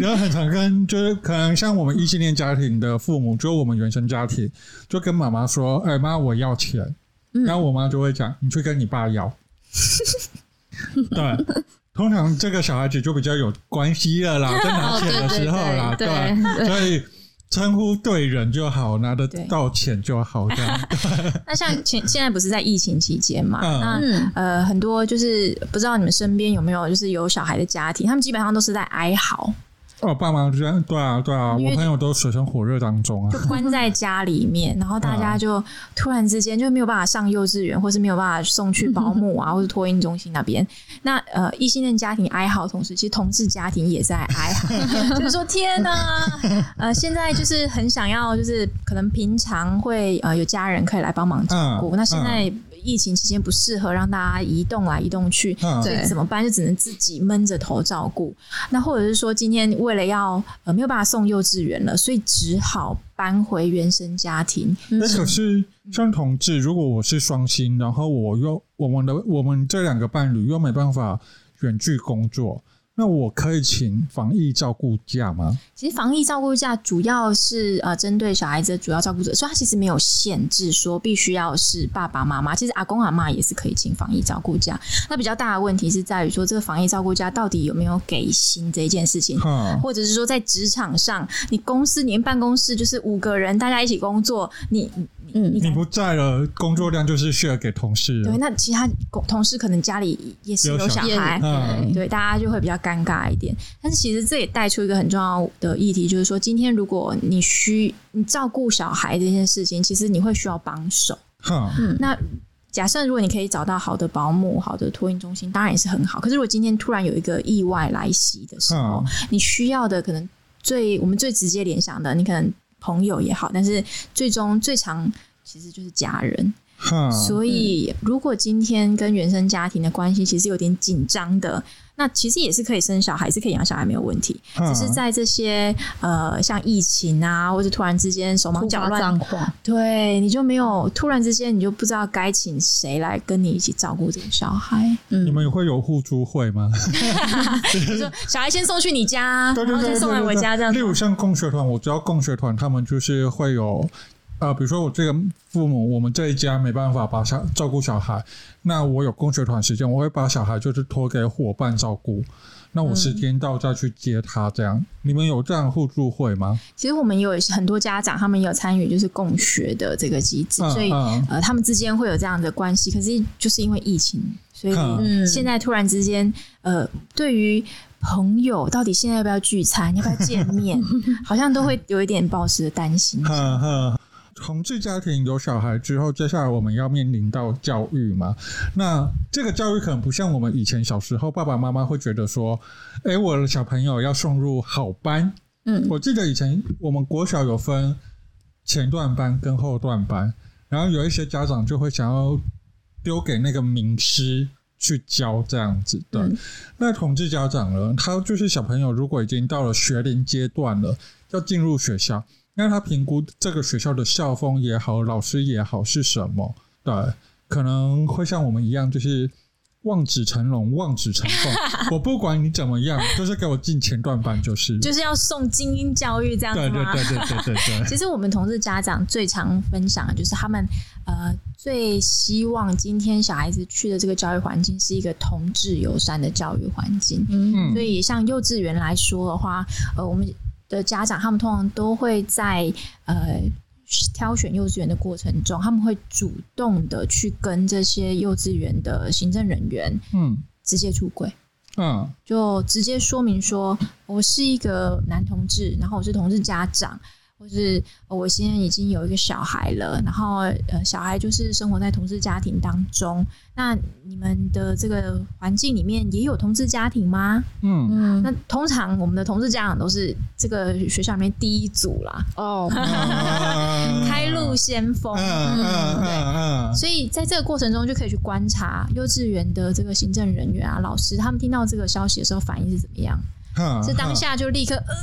然后很常跟就是可能像我们异性恋家庭的父母，就是我们原生家庭，就跟妈妈说：“哎妈，我要钱。”然后我妈就会讲：“你去跟你爸要。”对，通常这个小孩子就比较有关系了啦，在拿钱的时候啦，哦对对对所以称呼对人就好，拿得对到钱就好，这样。那像前现在不是在疫情期间嘛？嗯那嗯呃，很多就是不知道你们身边有没有就是有小孩的家庭，他们基本上都是在哀嚎，哦，爸妈就这样，对啊，对啊，我朋友都水深火热当中啊就。关在家里面，然后大家就突然之间就没有办法上幼稚园，或是没有办法送去保姆啊，或是托婴中心那边。那呃，异性恋家庭哀嚎，同时其实同志家庭也在哀嚎，就是说天哪，呃，现在就是很想要，就是可能平常会呃有家人可以来帮忙照顾，嗯那现在疫情期间不适合让大家移动来移动去，嗯所以怎么办？就只能自己闷着头照顾。那或者是说，今天为了要呃没有办法送幼稚园了，所以只好搬回原生家庭。那可是像同志，如果我是双薪，然后我又我们的我们这两个伴侣又没办法远距工作，那我可以请防疫照顾假吗？其实防疫照顾假主要是呃针对小孩子的主要照顾者，所以它其实没有限制说必须要是爸爸妈妈，其实阿公阿妈也是可以请防疫照顾假。那比较大的问题是在于说，这个防疫照顾假到底有没有给薪这一件事情，哈，或者是说在职场上，你公司你们办公室就是五个人大家一起工作，你你嗯你不在了，工作量就是 share 给同事对，。那其他同事可能家里也是有小孩，嗯对，大家就会比较尴尬一点。但是其实这也带出一个很重要的议题，就是说，今天如果你需你照顾小孩这件事情，其实你会需要帮手。嗯，那假设如果你可以找到好的保姆、好的托婴中心，当然也是很好。可是如果今天突然有一个意外来袭的时候，嗯你需要的可能最我们最直接联想的，你可能朋友也好，但是最终最常其实就是家人。哈，所以，如果今天跟原生家庭的关系其实有点紧张的，那其实也是可以生小孩，是可以养小孩没有问题。嗯只是在这些呃，像疫情啊，或者突然之间手忙脚乱，对，你就没有突然之间你就不知道该请谁来跟你一起照顾这个小孩。嗯你们会有互助会吗？就说小孩先送去你家，然后再送来我家这样。例如像共学团，我知道共学团他们就是会有，呃，比如说我这个父母，我们这一家没办法把小照顾小孩，那我有共学团时间，我会把小孩就是托给伙伴照顾。那我时间到再去接他，这样、你们有这样互助会吗？其实我们也有很多家长，他们也有参与就是共学的这个机制，嗯所以嗯呃，他们之间会有这样的关系。可是就是因为疫情，所以嗯现在突然之间，呃，对于朋友到底现在要不要聚餐，要不要见面，好像都会有一点抱持的担心。同志家庭有小孩之后，接下来我们要面临到教育嘛？那这个教育可能不像我们以前小时候，爸爸妈妈会觉得说，哎，我的小朋友要送入好班。嗯我记得以前我们国小有分前段班跟后段班，然后有一些家长就会想要丢给那个名师去教这样子的。嗯那同志家长呢，他就是小朋友如果已经到了学龄阶段了，要进入学校，那他评估这个学校的校风也好，老师也好是什么？对，可能会像我们一样，就是望子成龙，望子成凤。我不管你怎么样，就是给我进前段班就是。就是要送精英教育这样子对对吗？对对对对对。其实我们同事家长最常分享的就是他们呃最希望今天小孩子去的这个教育环境是一个同志友善的教育环境。嗯所以像幼稚园来说的话，呃，我们的家长他们通常都会在呃挑选幼稚园的过程中，他们会主动的去跟这些幼稚园的行政人员嗯直接出轨。嗯就直接说明说，我是一个男同志，然后我是同志家长，或是呃我现在已经有一个小孩了，然后呃小孩就是生活在同志家庭当中。那你们的这个环境里面也有同志家庭吗？嗯嗯，那通常我们的同志家长都是这个学校里面第一组啦，哦，嗯 开路先锋。嗯嗯嗯嗯，所以在这个过程中，就可以去观察幼稚园的这个行政人员啊、老师，他们听到这个消息的时候反应是怎么样。嗯是当下就立刻呃，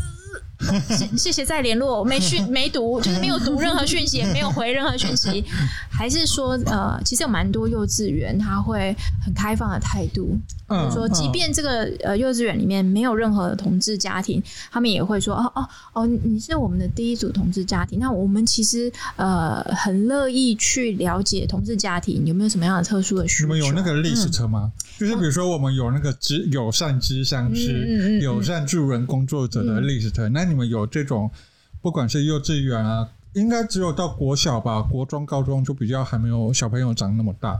谢谢谢再联络，没讯没读，就是没有读任何讯息，也没有回任何讯息，还是说呃，其实有蛮多幼稚园他会很开放的态度，比嗯如说，即便这个呃幼稚园里面没有任何的同志家庭，他们也会说哦哦哦，你是我们的第一组同志家庭，那我们其实呃很乐意去了解同志家庭有没有什么样的特殊的需求。你们有那个历史车吗？嗯就是比如说，我们有那个知友善知商嗯嗯嗯、嗯友善助人工作者的历史车，那你们有这种，不管是幼稚园啊，应该只有到国小吧，国中、高中就比较还没有小朋友长那么大。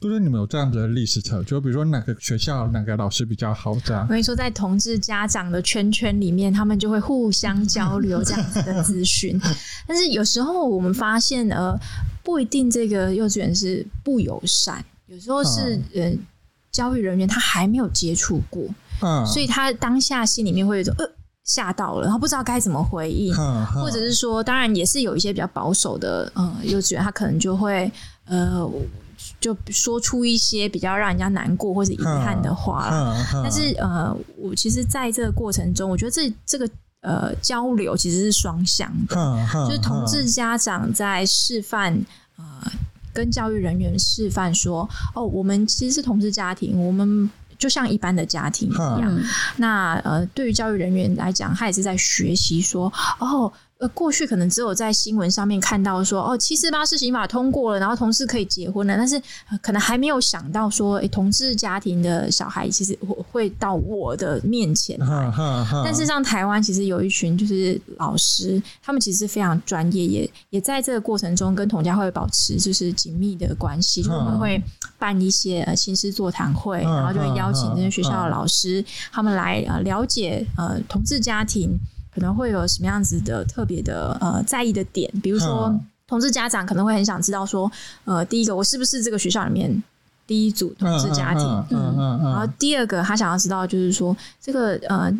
就是你们有这样子的历史册，就比如说哪个学校哪个老师比较好，这样我。跟你说，在同志家长的圈圈里面，他们就会互相交流这样子的资讯。但是有时候我们发现，呃，不一定这个幼稚园是不友善，有时候是、呃教育人员他还没有接触过，嗯，所以他当下心里面会有一种呃吓到了，然后不知道该怎么回应。嗯，或者是说，当然也是有一些比较保守的呃幼稚园，他可能就会呃就说出一些比较让人家难过或者遗憾的话啦。嗯，但是呃，我其实在这个过程中，我觉得这这个呃交流其实是双向的，嗯，就是同志家长在示范呃跟教育人员示范说，哦，我们其实是同志家庭，我们。就像一般的家庭一样。嗯那呃，对于教育人员来讲，他也是在学习说，哦。呃，过去可能只有在新闻上面看到说，哦，七四八施行法通过了，然后同志可以结婚了，但是、呃可能还没有想到说，诶，同志家庭的小孩其实会会到我的面前来。但是像台湾其实有一群就是老师，他们其实非常专业，也也在这个过程中跟同家会保持就是紧密的关系，就是我们会办一些呃亲师座谈会，嗯然后就会邀请这些学校的嗯老师，他们来呃了解呃同志家庭可能会有什么样子的特别的呃在意的点，比如说嗯。同志家长可能会很想知道说，呃，第一个我是不是这个学校里面第一组同志家庭，嗯嗯嗯然后嗯第二个，他想要知道就是说，这个呃，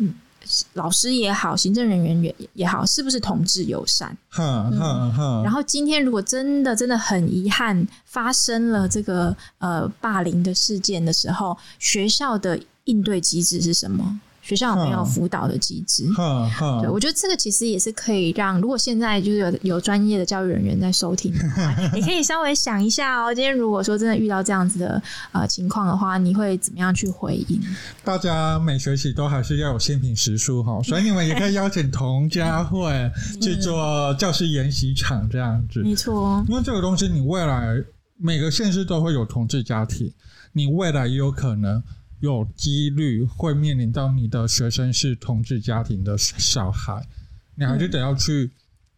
老师也好，行政人员也也好，是不是同志友善？嗯嗯嗯，然后今天如果真的真的很遗憾发生了这个呃霸凌的事件的时候，学校的应对机制是什么？学校有没有嗯辅导的机制？对，我觉得这个其实也是可以让，如果现在就是有有专业的教育人员在收听的话，你可以稍微想一下哦。今天如果说真的遇到这样子的呃情况的话，你会怎么样去回应？大家每学期都还是要有新品时数哈，所以你们也可以邀请同家会 去做教师研习场这样子。没错，因为这个东西，你未来每个县市都会有同志家庭，你未来也有可能有几率会面临到你的学生是同志家庭的小孩，你还是得要去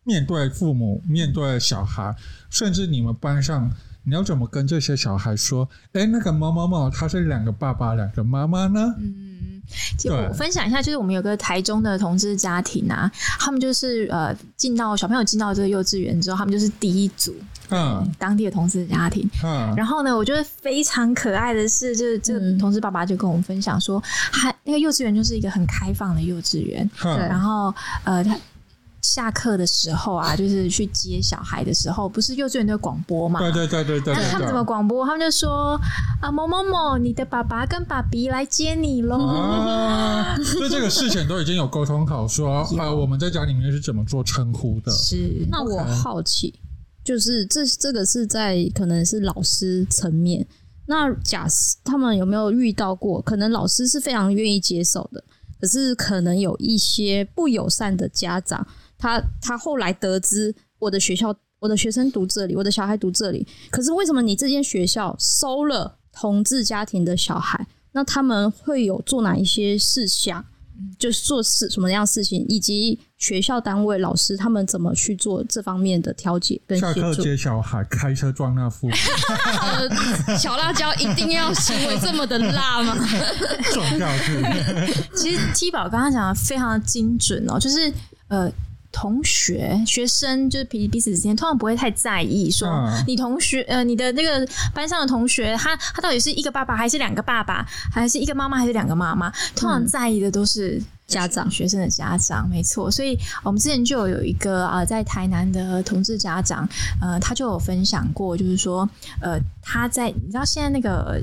面对父母、面对小孩，甚至你们班上。你要怎么跟这些小孩说？哎，那个某某某他是两个爸爸、两个妈妈呢？就对。我分享一下，就是我们有个台中的同志家庭啊，他们就是呃进到小朋友进到这个幼稚园之后，他们就是第一组嗯。当地的同志家庭。嗯。然后呢，我觉得非常可爱的是，就是这个嗯。同事爸爸就跟我们分享说，他那个幼稚园就是一个很开放的幼稚园，嗯。然后呃他。下课的时候啊，就是去接小孩的时候，不是幼稚园都有广播嘛？对对对对对对那他们怎么广播？他们就说啊，某某某，你的爸爸跟爸比来接你喽。啊，所以这个事前都已经有沟通好说，啊，我们在家里面是怎么做称呼的？是，那我好奇，就是这这个是在可能是老师层面。那假设他们有没有遇到过？可能老师是非常愿意接受的，可是可能有一些不友善的家长，他他后来得知我的学校，我的学生读这里，我的小孩读这里，可是为什么你这间学校收了同志家庭的小孩？那他们会有做哪一些事项？就是做事什么样的事情，以及学校单位老师他们怎么去做这方面的调解跟下课。接小孩，开车撞那父母，呃，小辣椒一定要行为这么的辣吗？重要是其实 T 宝刚刚讲的非常的精准哦，就是呃。同学、学生就是彼彼此之间，通常不会太在意说嗯你同学呃，你的那个班上的同学，他他到底是一个爸爸还是两个爸爸，还是一个妈妈还是两个妈妈？通常在意的都是家长学生的家长，没错。所以我们之前就有一个啊、呃在台南的同志家长，呃，他就有分享过，就是说，呃，他在你知道现在那个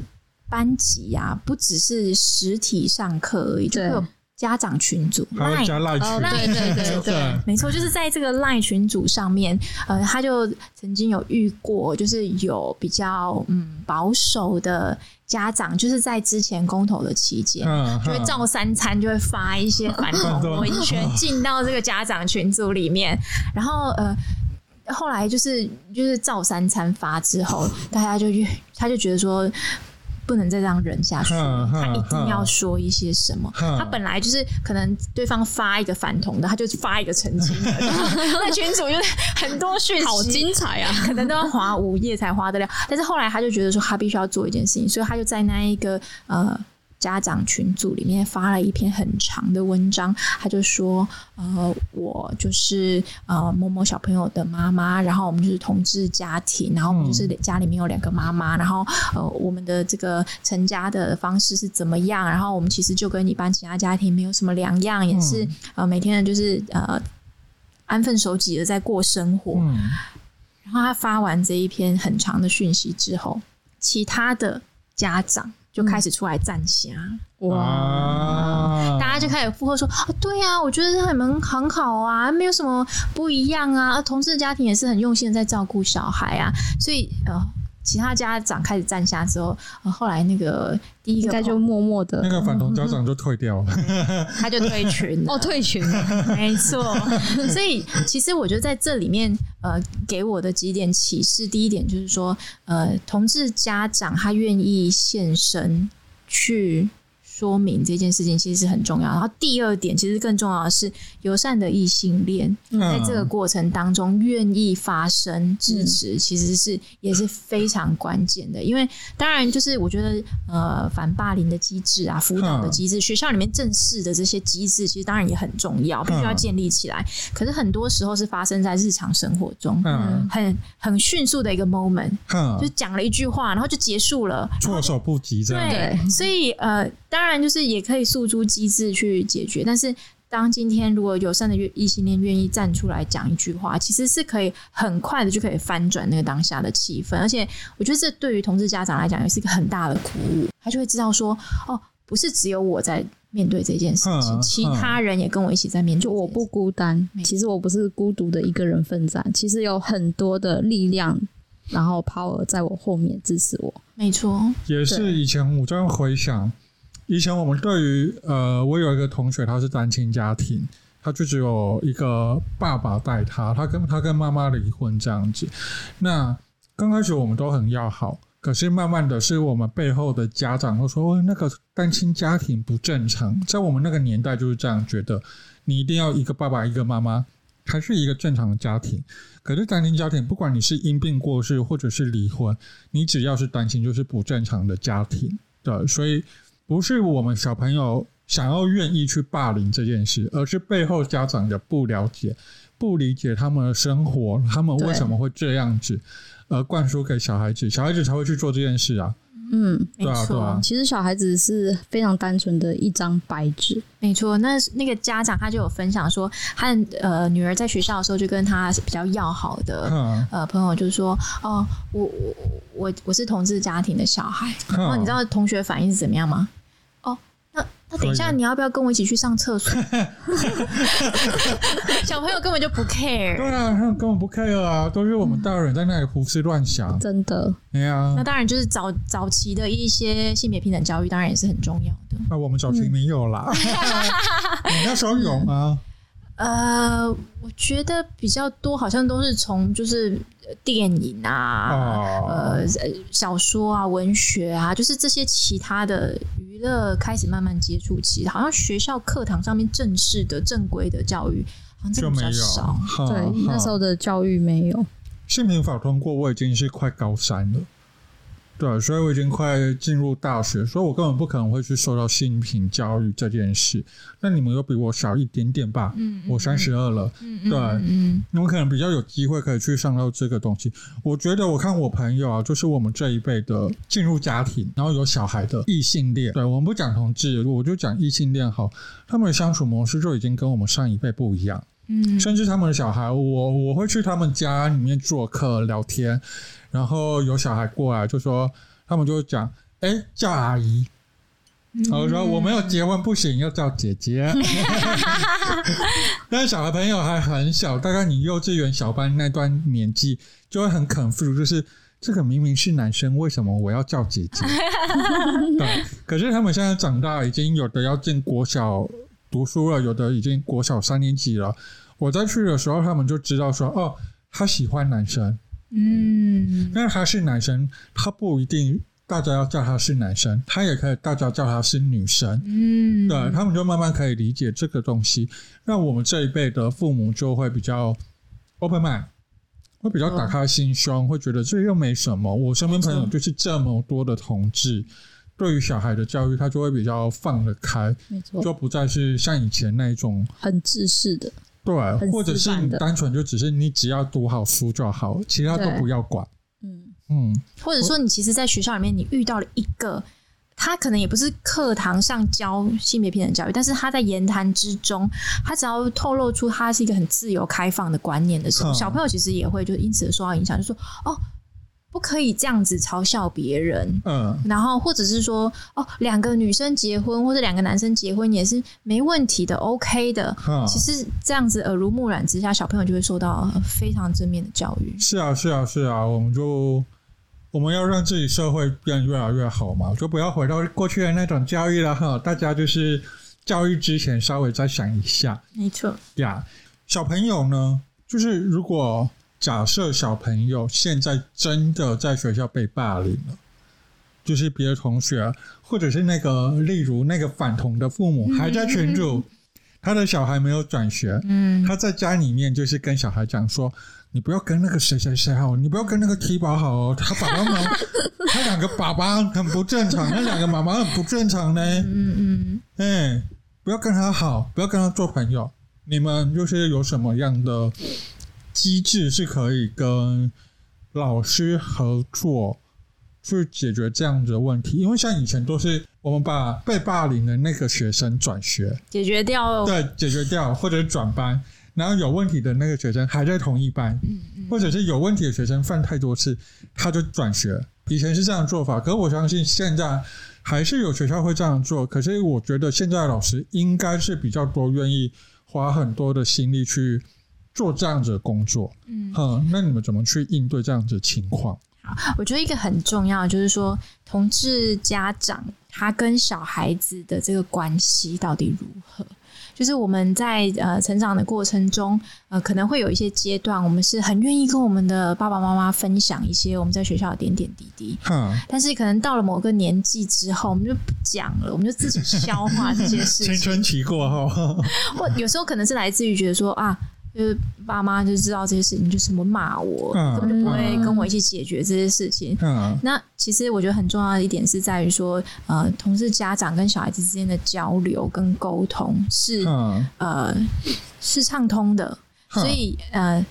班级呀、不只是实体上课而已，就会对有家长群组赖群，哦对对对 对。没错，就是在这个 LINE 群组上面，呃，他就曾经有遇过，就是有比较嗯保守的家长，就是在之前公投的期间，嗯，就会嗯。照三餐，就会发一些反同文宣进到这个家长群组里面，然后呃。后来就是就是照三餐发之后，大家就越他就觉得说不能再这样忍下去，他一定要说一些什么。嗯他本来就是可能对方发一个反同的，他就发一个澄清的，那群主就是很多讯息，好精彩啊！可能都要划五页才划得了。但是后来他就觉得说，他必须要做一件事情，所以他就在那一个呃家长群组里面发了一篇很长的文章，他就说，呃，我就是呃某某小朋友的妈妈，然后我们就是同志家庭，然后我们就是家里面有两个妈妈，然后呃我们的这个成家的方式是怎么样，然后我们其实就跟一般其他家庭没有什么两样，也是、呃每天就是呃安分守己的在过生活，嗯。然后他发完这一篇很长的讯息之后，其他的家长就开始出来站虾，哇，大家就开始附和说：“啊，对啊，我觉得他们很好啊，没有什么不一样啊，同志家庭也是很用心的在照顾小孩啊。”所以呃，其他家长开始站下之后，呃后来那个第一个应该就默默的那个反同家长就退掉了。他就退群了。哦退群了，没错，所以其实我觉得在这里面，呃，给我的几点启示，第一点就是说，呃，同志家长他愿意现身去说明这件事情，其实是很重要。然后第二点，其实更重要的是，友善的异性恋在这个过程当中愿意发声支持，其实是也是非常关键的。因为当然就是我觉得，呃，反霸凌的机制啊，辅导的机制，学校里面正式的这些机制，其实当然也很重要，必须要建立起来。可是很多时候是发生在日常生活中，嗯很很迅速的一个 moment，嗯就讲了一句话，然后就结束了。措手不及这样。对，所以呃，当然就是也可以诉诸机制去解决，但是。当今天如果友善的异性恋愿意站出来讲一句话，其实是可以很快的就可以翻转那个当下的气氛，而且我觉得这对于同志家长来讲也是一个很大的鼓舞，他就会知道说，哦，不是只有我在面对这件事情，嗯其他人也跟我一起在面。就我不孤单，其实我不是孤独的一个人奋战，其实有很多的力量，然后 power 在我后面支持我。没错，也是以前我在回想，以前我们对于呃，我有一个同学，他是单亲家庭，他就只有一个爸爸带他，他跟他跟妈妈离婚这样子。那刚开始我们都很要好，可是慢慢的是我们背后的家长会说，那个单亲家庭不正常，在我们那个年代就是这样觉得，你一定要一个爸爸一个妈妈。才是一个正常的家庭，可是单亲家庭，不管你是因病过世或者是离婚，你只要是单亲，就是不正常的家庭。对，所以不是我们小朋友想要愿意去霸凌这件事，而是背后家长的不了解、不理解他们的生活，他们为什么会这样子，而灌输给小孩子，小孩子才会去做这件事啊。嗯，没对啊，对错。啊，，其实小孩子是非常单纯的一张白纸，没错。那那个家长他就有分享说，他的呃女儿在学校的时候就跟他比较要好的嗯。呃朋友就说，哦，我我我我是同志家庭的小孩，然后你知，道同学反应是怎么样吗？等一下你要不要跟我一起去上厕所？小朋友根本就不 care。对啊，他们根本不 care 啊，都是我们大人在那里胡思乱想。真的。对呀那，当然就是早早期的一些性别平等教育，当然也是很重要的。那我们早期没有啦，你那时候有吗？呃，我觉得比较多好像都是从就是呃电影啊，哦呃呃小说啊、文学啊，就是这些其他的娱乐开始慢慢接触起，好像学校课堂上面正式的正规的教育好像比就没有。较少。对，那时候的教育没有。性平法通过，我已经是快高三了。对，所以我已经快进入大学，所以我根本不可能会去受到性平教育这件事。那你们又比我小一点点吧？嗯我三十二了，嗯对嗯你们可能比较有机会可以去上到这个东西。我觉得我看我朋友啊，就是我们这一辈的进入家庭，然后有小孩的异性恋，对我们不讲同志，我就讲异性恋好，他们的相处模式就已经跟我们上一辈不一样。嗯甚至他们的小孩，我我会去他们家里面做客聊天，然后有小孩过来就说，他们就会讲，哎，叫阿姨。然后说我没有结婚不行，要叫姐姐。但是小孩朋友还很小，大概你幼稚园小班那段年纪，就会很 confused，就是这个明明是男生，为什么我要叫姐姐？对，可是他们现在长大，已经有的要进国小读书了，有的已经国小三年级了。我在去的时候，他们就知道说，哦，他喜欢男生，嗯但是他是男生，他不一定大家要叫他是男生，他也可以大家叫他是女生。嗯，对他们就慢慢可以理解这个东西。那我们这一辈的父母就会比较 open mind，会比较打开心胸，会觉得这又没什么。我身边朋友就是这么多的同志，对于小孩的教育，他就会比较放得开，没错，就不再是像以前那一种。很自私的。对，或者是你单纯就只是你只要读好书就好，其他都不要管。嗯，嗯，或者说你其实，在学校里面你遇到了一个。他可能也不是课堂上教性别平等教育，但是他在言谈之中，他只要透露出他是一个很自由开放的观念的时候，嗯小朋友其实也会就因此受到影响，就说哦，不可以这样子嘲笑别人，嗯，然后或者是说哦，两个女生结婚或者两个男生结婚也是没问题的，OK 的。嗯其实这样子耳濡目染之下，小朋友就会受到呃非常正面的教育。是啊，是啊，是啊，我们就我们要让自己社会变越来越好嘛，就不要回到过去的那种教育了哈。大家就是教育之前稍微再想一下没错，呀。小朋友呢，就是如果假设小朋友现在真的在学校被霸凌了，就是别的同学或者是那个例如那个反同的父母还在群主，他的小孩没有转学，嗯，他在家里面就是跟小孩讲说：“你不要跟那个谁谁谁好，你不要跟那个提宝好哦，他爸爸妈妈，他两个爸爸很不正常，那两个妈妈很不正常呢。嗯嗯，哎，不要跟他好，不要跟他做朋友。你们就是有什么样的机制是可以跟老师合作去解决这样子的问题？因为像以前都是我们把被霸凌的那个学生转学，解决掉，对，解决掉或者转班，然后有问题的那个学生还在同一班，或者是有问题的学生犯太多次，他就转学。以前是这样做法，可是我相信现在还是有学校会这样做。可是我觉得现在的老师应该是比较多愿意花很多的心力去做这样子的工作。嗯，嗯，那你们怎么去应对这样子的情况？我觉得一个很重要的就是说，同志家长他跟小孩子的这个关系到底如何？就是我们在呃成长的过程中，呃，可能会有一些阶段，我们是很愿意跟我们的爸爸妈妈分享一些我们在学校的点点滴滴，嗯，但是可能到了某个年纪之后，我们就不讲了，我们就自己消化这些事情。青春期过后，或有时候可能是来自于觉得说啊，就是爸妈就知道这些事情，就什么骂我，嗯根本就不会跟我一起解决这些事情。嗯。那其实我觉得很重要的一点是在于说，呃，同事家长跟小孩子之间的交流跟沟通是、嗯。呃是畅通的，所以呃。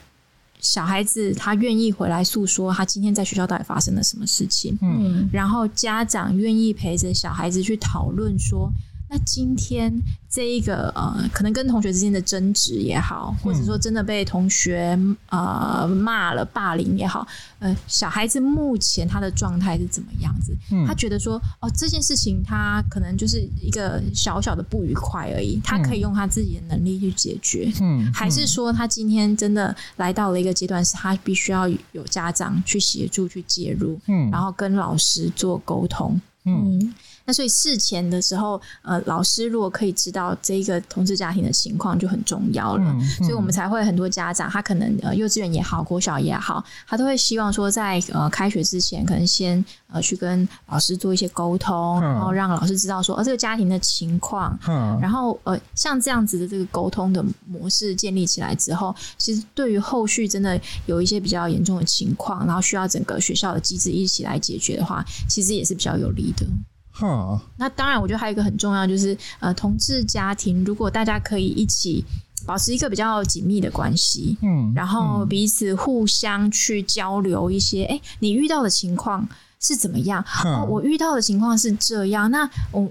小孩子他愿意回来诉说他今天在学校到底发生了什么事情，嗯。然后家长愿意陪着小孩子去讨论说，那今天这一个呃，可能跟同学之间的争执也好，或者说真的被同学呃骂了、霸凌也好，呃，小孩子目前他的状态是怎么样子？嗯他觉得说，哦，这件事情他可能就是一个小小的不愉快而已，他可以用他自己的能力去解决。嗯，还是说他今天真的来到了一个阶段，是他必须要有家长去协助、去介入，嗯然后跟老师做沟通。嗯那所以事前的时候，呃，老师如果可以知道这一个同志家庭的情况，就很重要了。嗯嗯所以我们才会很多家长，他可能呃幼稚园也好，国小也好，他都会希望说在呃开学之前，可能先呃去跟老师做一些沟通，嗯然后让老师知道说呃这个家庭的情况，嗯然后呃，像这样子的这个沟通的模式建立起来之后，其实对于后续真的有一些比较严重的情况，然后需要整个学校的机制一起来解决的话，其实也是比较有利的。哈，那当然，我觉得还有一个很重要，就是呃，同志家庭如果大家可以一起保持一个比较紧密的关系，嗯，然后彼此互相去交流一些，哎、你遇到的情况是怎么样？嗯哦，我遇到的情况是这样。那我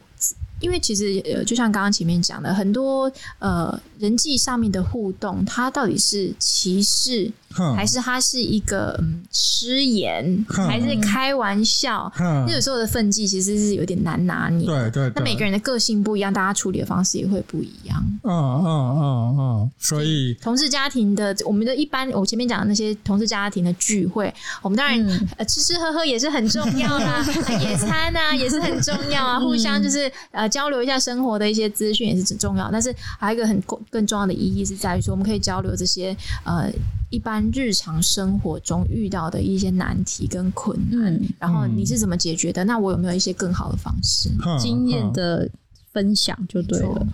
因为其实呃，就像刚刚前面讲的，很多呃人际上面的互动，它到底是歧视，哼还是他是一个嗯失言，嗯还是开玩笑？哼那有时候的分际其实是有点难拿捏。对对对，那每个人的个性不一样，大家处理的方式也会不一样。嗯嗯嗯嗯，所以同事家庭的，我们的一般我前面讲的那些同事家庭的聚会，我们当然、吃吃喝喝也是很重要啦，呃野餐啊也是很重要啊，互相就是呃交流一下生活的一些资讯也是很重要。但是还有一个很更更重要的意义是在于说，我们可以交流这些呃一般日常生活中遇到的一些难题跟困难，嗯然后你是怎么解决的？那我有没有一些更好的方式？经验的分享就对了。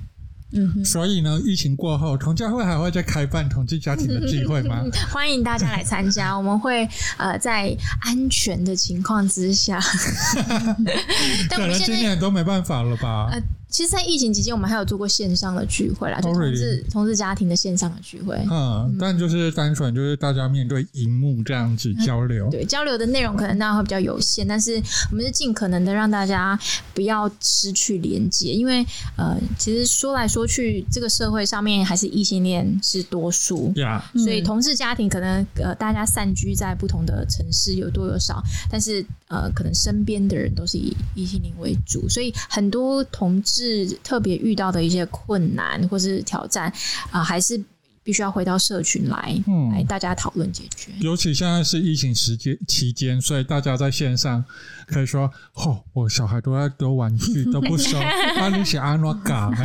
嗯哼，所以呢，疫情过后，同家会还会再开办同志家庭的聚会吗？欢迎大家来参加，我们会呃在安全的情况之下，但可能今我们现在年都没办法了吧？呃，其实，在疫情期间，我们还有做过线上的聚会啦，就 Oh, 同 really？志同事家庭的线上的聚会。嗯，但就是单纯就是大家面对荧幕这样子交流。对交流的内容可能大家会比较有限，但是我们是尽可能的让大家不要失去连接，因为呃，其实说来说去，这个社会上面还是异性恋是多数，对啊，所以同事家庭可能呃大家散居在不同的城市有多有少，但是呃可能身边的人都是以异性恋为主，所以很多同志特别遇到的一些困难或是挑战啊、还是。必须要回到社群来，嗯来大家讨论解决。尤其现在是疫情时间期间，所以大家在线上可以说：“ 哦，我小孩都在丢玩具，都不收，啊，你写安诺港。”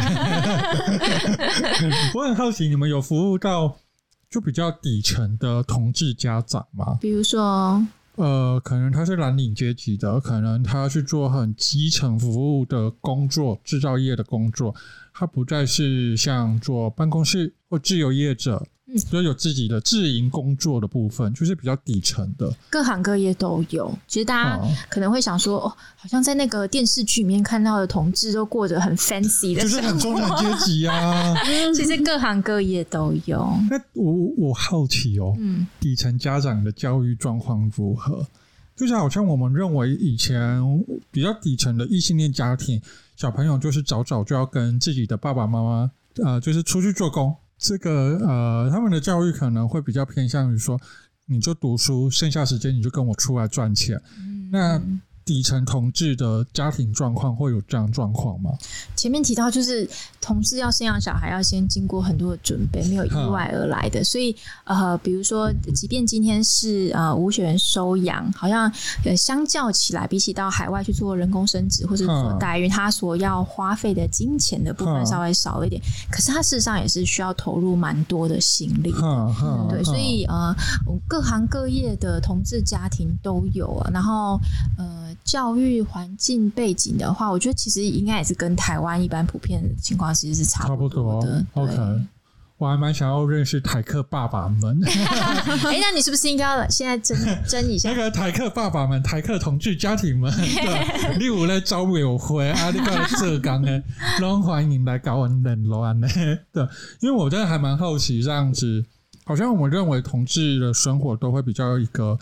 我很好奇，你们有服务到就比较底层的同志家长吗？比如说，呃，可能他是蓝领阶级的，可能他去做很基层服务的工作，制造业的工作，他不再是像做办公室或自由业者，嗯就有自己的自营工作的部分，就是比较底层的。各行各业都有。其实大家哦可能会想说，哦，好像在那个电视剧里面看到的同志都过着很 fancy 的就是很中产阶级啊！其实各行各业都有。那我我好奇哦，嗯，底层家长的教育状况如何？就是好像我们认为以前比较底层的异性恋家庭，小朋友就是早早就要跟自己的爸爸妈妈，呃，就是出去做工。这个呃，他们的教育可能会比较偏向于说，你就读书，剩下时间你就跟我出来赚钱。那底层同志的家庭状况会有这样状况吗？前面提到就是同志要生养小孩，要先经过很多的准备，没有意外而来的。所以呃，比如说，即便今天是呃无血缘收养，好像呃相较起来，比起到海外去做人工生殖或者做嗯代孕，他所要花费的金钱的部分嗯稍微少了一点，可是他事实上也是需要投入蛮多的心力的。哼哼，对，所以呃，各行各业的同志家庭都有啊。然后呃，教育环境背景的话，我觉得其实应该也是跟台湾一般普遍的情况其实是差差不多多的。对 OK，我还蛮想要认识台客爸爸们。哎，那你是不是应该要现在争争一下那？个台客爸爸们、台客同志家庭们，对，你有来招友会啊，你个浙江呢，都欢迎来搞我们冷楼安呢。对，因为我真的还蛮好奇，这样子，好像我们认为同志的生活都会比较一个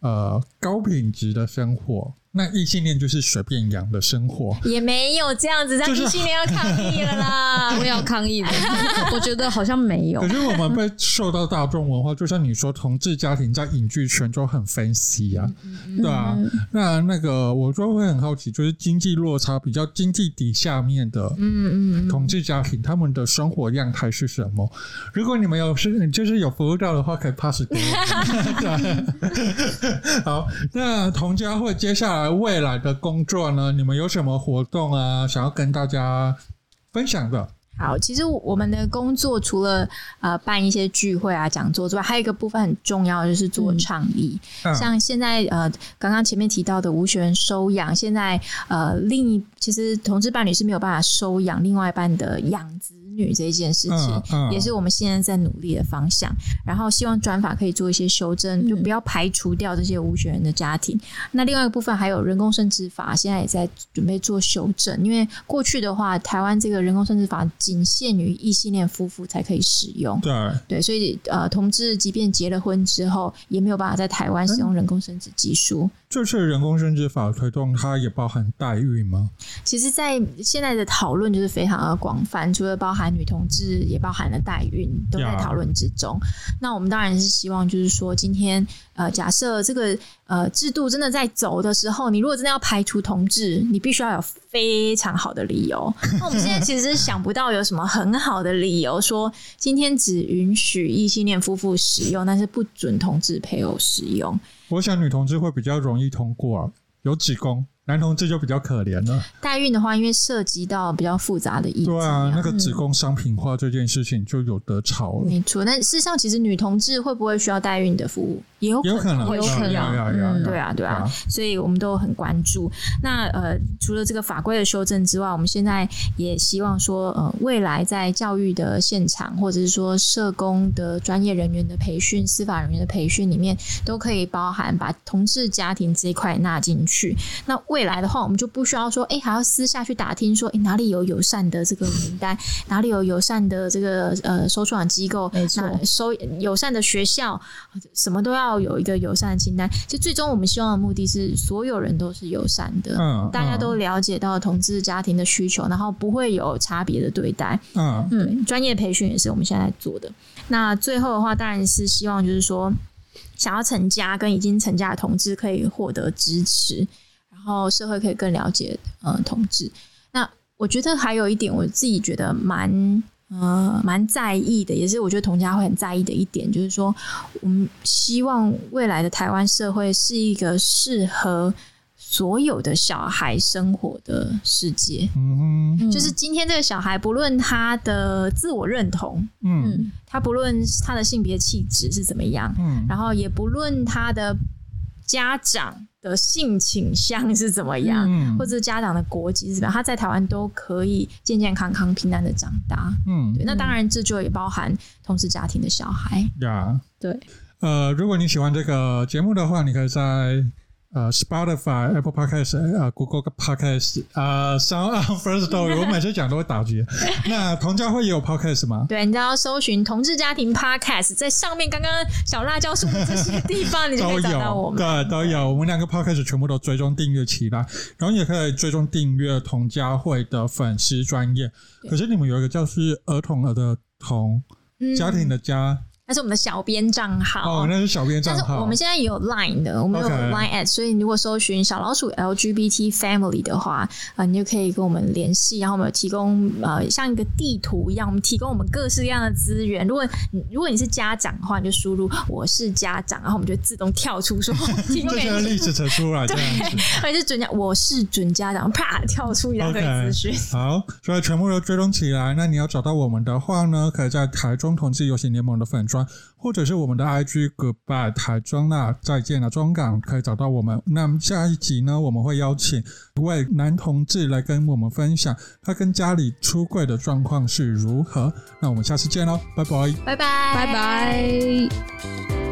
呃高品质的生活，那异性恋就是随便养的生活。也没有这样子，让就是异性恋要抗议了啦。我也要抗议的。我觉得好像没有可。是我们被受到大众文化，就像你说，同志家庭在影剧圈就很 fancy 啊，对啊。那那个我就会很好奇，就是经济落差比较经济底下面的嗯嗯，同志家庭，他们的生活样态是什么？如果你们有是就是有服务到的话，可以 pass 给我。对，好，那同家会接下来未来的工作呢？你们有什么活动啊？想要跟大家分享的？好，其实我们的工作除了呃办一些聚会啊、讲座之外，还有一个部分很重要，就是做倡议。嗯像现在呃，刚刚前面提到的无血缘收养，现在呃，另一其实同志伴侣是没有办法收养另外一半的养子女这一件事情，嗯嗯也是我们现在在努力的方向。然后希望转法可以做一些修正，就不要排除掉这些无血缘的家庭。那另外一个部分还有人工生殖法，现在也在准备做修正，因为过去的话，台湾这个人工生殖法仅限于异性恋夫妇才可以使用。对，对，所以呃，同志即便结了婚之后，也没有办法在台湾使用人工生殖技术。这次人工生殖法推动，它也包含代孕吗？其实，在现在的讨论就是非常的广泛，除了包含女同志，也包含了代孕，都在呀讨论之中。那我们当然是希望，就是说，今天呃，假设这个呃制度真的在走的时候，你如果真的要排除同志，你必须要有非常好的理由。那我们现在其实是想不到有什么很好的理由，说今天只允许异性恋夫妇使用，但是不准同志配偶使用。我想女同志会比较容易通过、啊，有子宫，男同志就比较可怜了。代孕的话，因为涉及到比较复杂的议题、对啊，那个子宫商品化这件事情就有得吵了。没错，但事实上，其实女同志会不会需要代孕的服务，也有有可能，会有可能对啊，对啊，所以我们都很关注。那呃，除了这个法规的修正之外，我们现在也希望说，呃，未来在教育的现场，或者是说社工的专业人员的培训、司法人员的培训里面，都可以包含把同志家庭这一块纳进去。那未来的话，我们就不需要说，哎，还要私下去打听说，哎，哪里有友善的这个名单，哪里有友善的这个呃收养机构，没错那收友善的学校，什么都要有一个友善的清单。其实最终我们希望的目的是，所有人都是友善的，嗯大家都了解到同志家庭的需求，然后不会有差别的对待。嗯嗯，专业培训也是我们现在在做的。那最后的话，当然是希望就是说，想要成家跟已经成家的同志可以获得支持，然后社会可以更了解呃同志。那我觉得还有一点，我自己觉得蛮呃蛮在意的，也是我觉得童家会很在意的一点，就是说我们希望未来的台湾社会是一个适合所有的小孩生活的世界。嗯哼，就是今天这个小孩，不论他的自我认同，嗯。他不论他的性别气质是怎么样，嗯。然后也不论他的家长的性倾向是怎么样，嗯或者家长的国籍是怎么样，他在台湾都可以健健康康、平安的长大。嗯对，那当然这就也包含同志家庭的小孩。呀，对，呃，如果你喜欢这个节目的话，你可以在呃 Spotify、Apple Podcast、呃 Google Podcast、呃 Sound on First Story，我每次讲都会打结。那同家会也有 Podcast 吗？对，你只要搜寻同志家庭 Podcast，在上面刚刚小辣椒说的这些地方，你就可都以找到我有，们。对，都有。我们两个 podcast 全部都追踪订阅起来，然后也可以追踪订阅同家会的粉丝专业。可是你们有一个叫是儿童儿的童，嗯家庭的家，那是我们的小编账号。哦，那是小编账号。但是我们现在也有 Line 的，我们有 Line at，所以如果搜寻小老鼠 LGBT Family 的话，啊、你就可以跟我们联系，然后我们有提供呃像一个地图一样，我们提供我们各式各样的资源。如果你如果你是家长的话，你就输入我是家长，然后我们就自动跳出说提供这给你，些例子才出来这样子。或者是准家我是准家长，啪跳出一大堆资讯。好，所以全部都追踪起来。那你要找到我们的话呢，可以在台中同志游行联盟的粉专，或者是我们的 IG Goodbye 台中啦，再见了中港，可以找到我们。那么下一集呢，我们会邀请一位男同志来跟我们分享他跟家里出柜的状况是如何。那我们下次见喽，拜拜。拜拜，拜拜。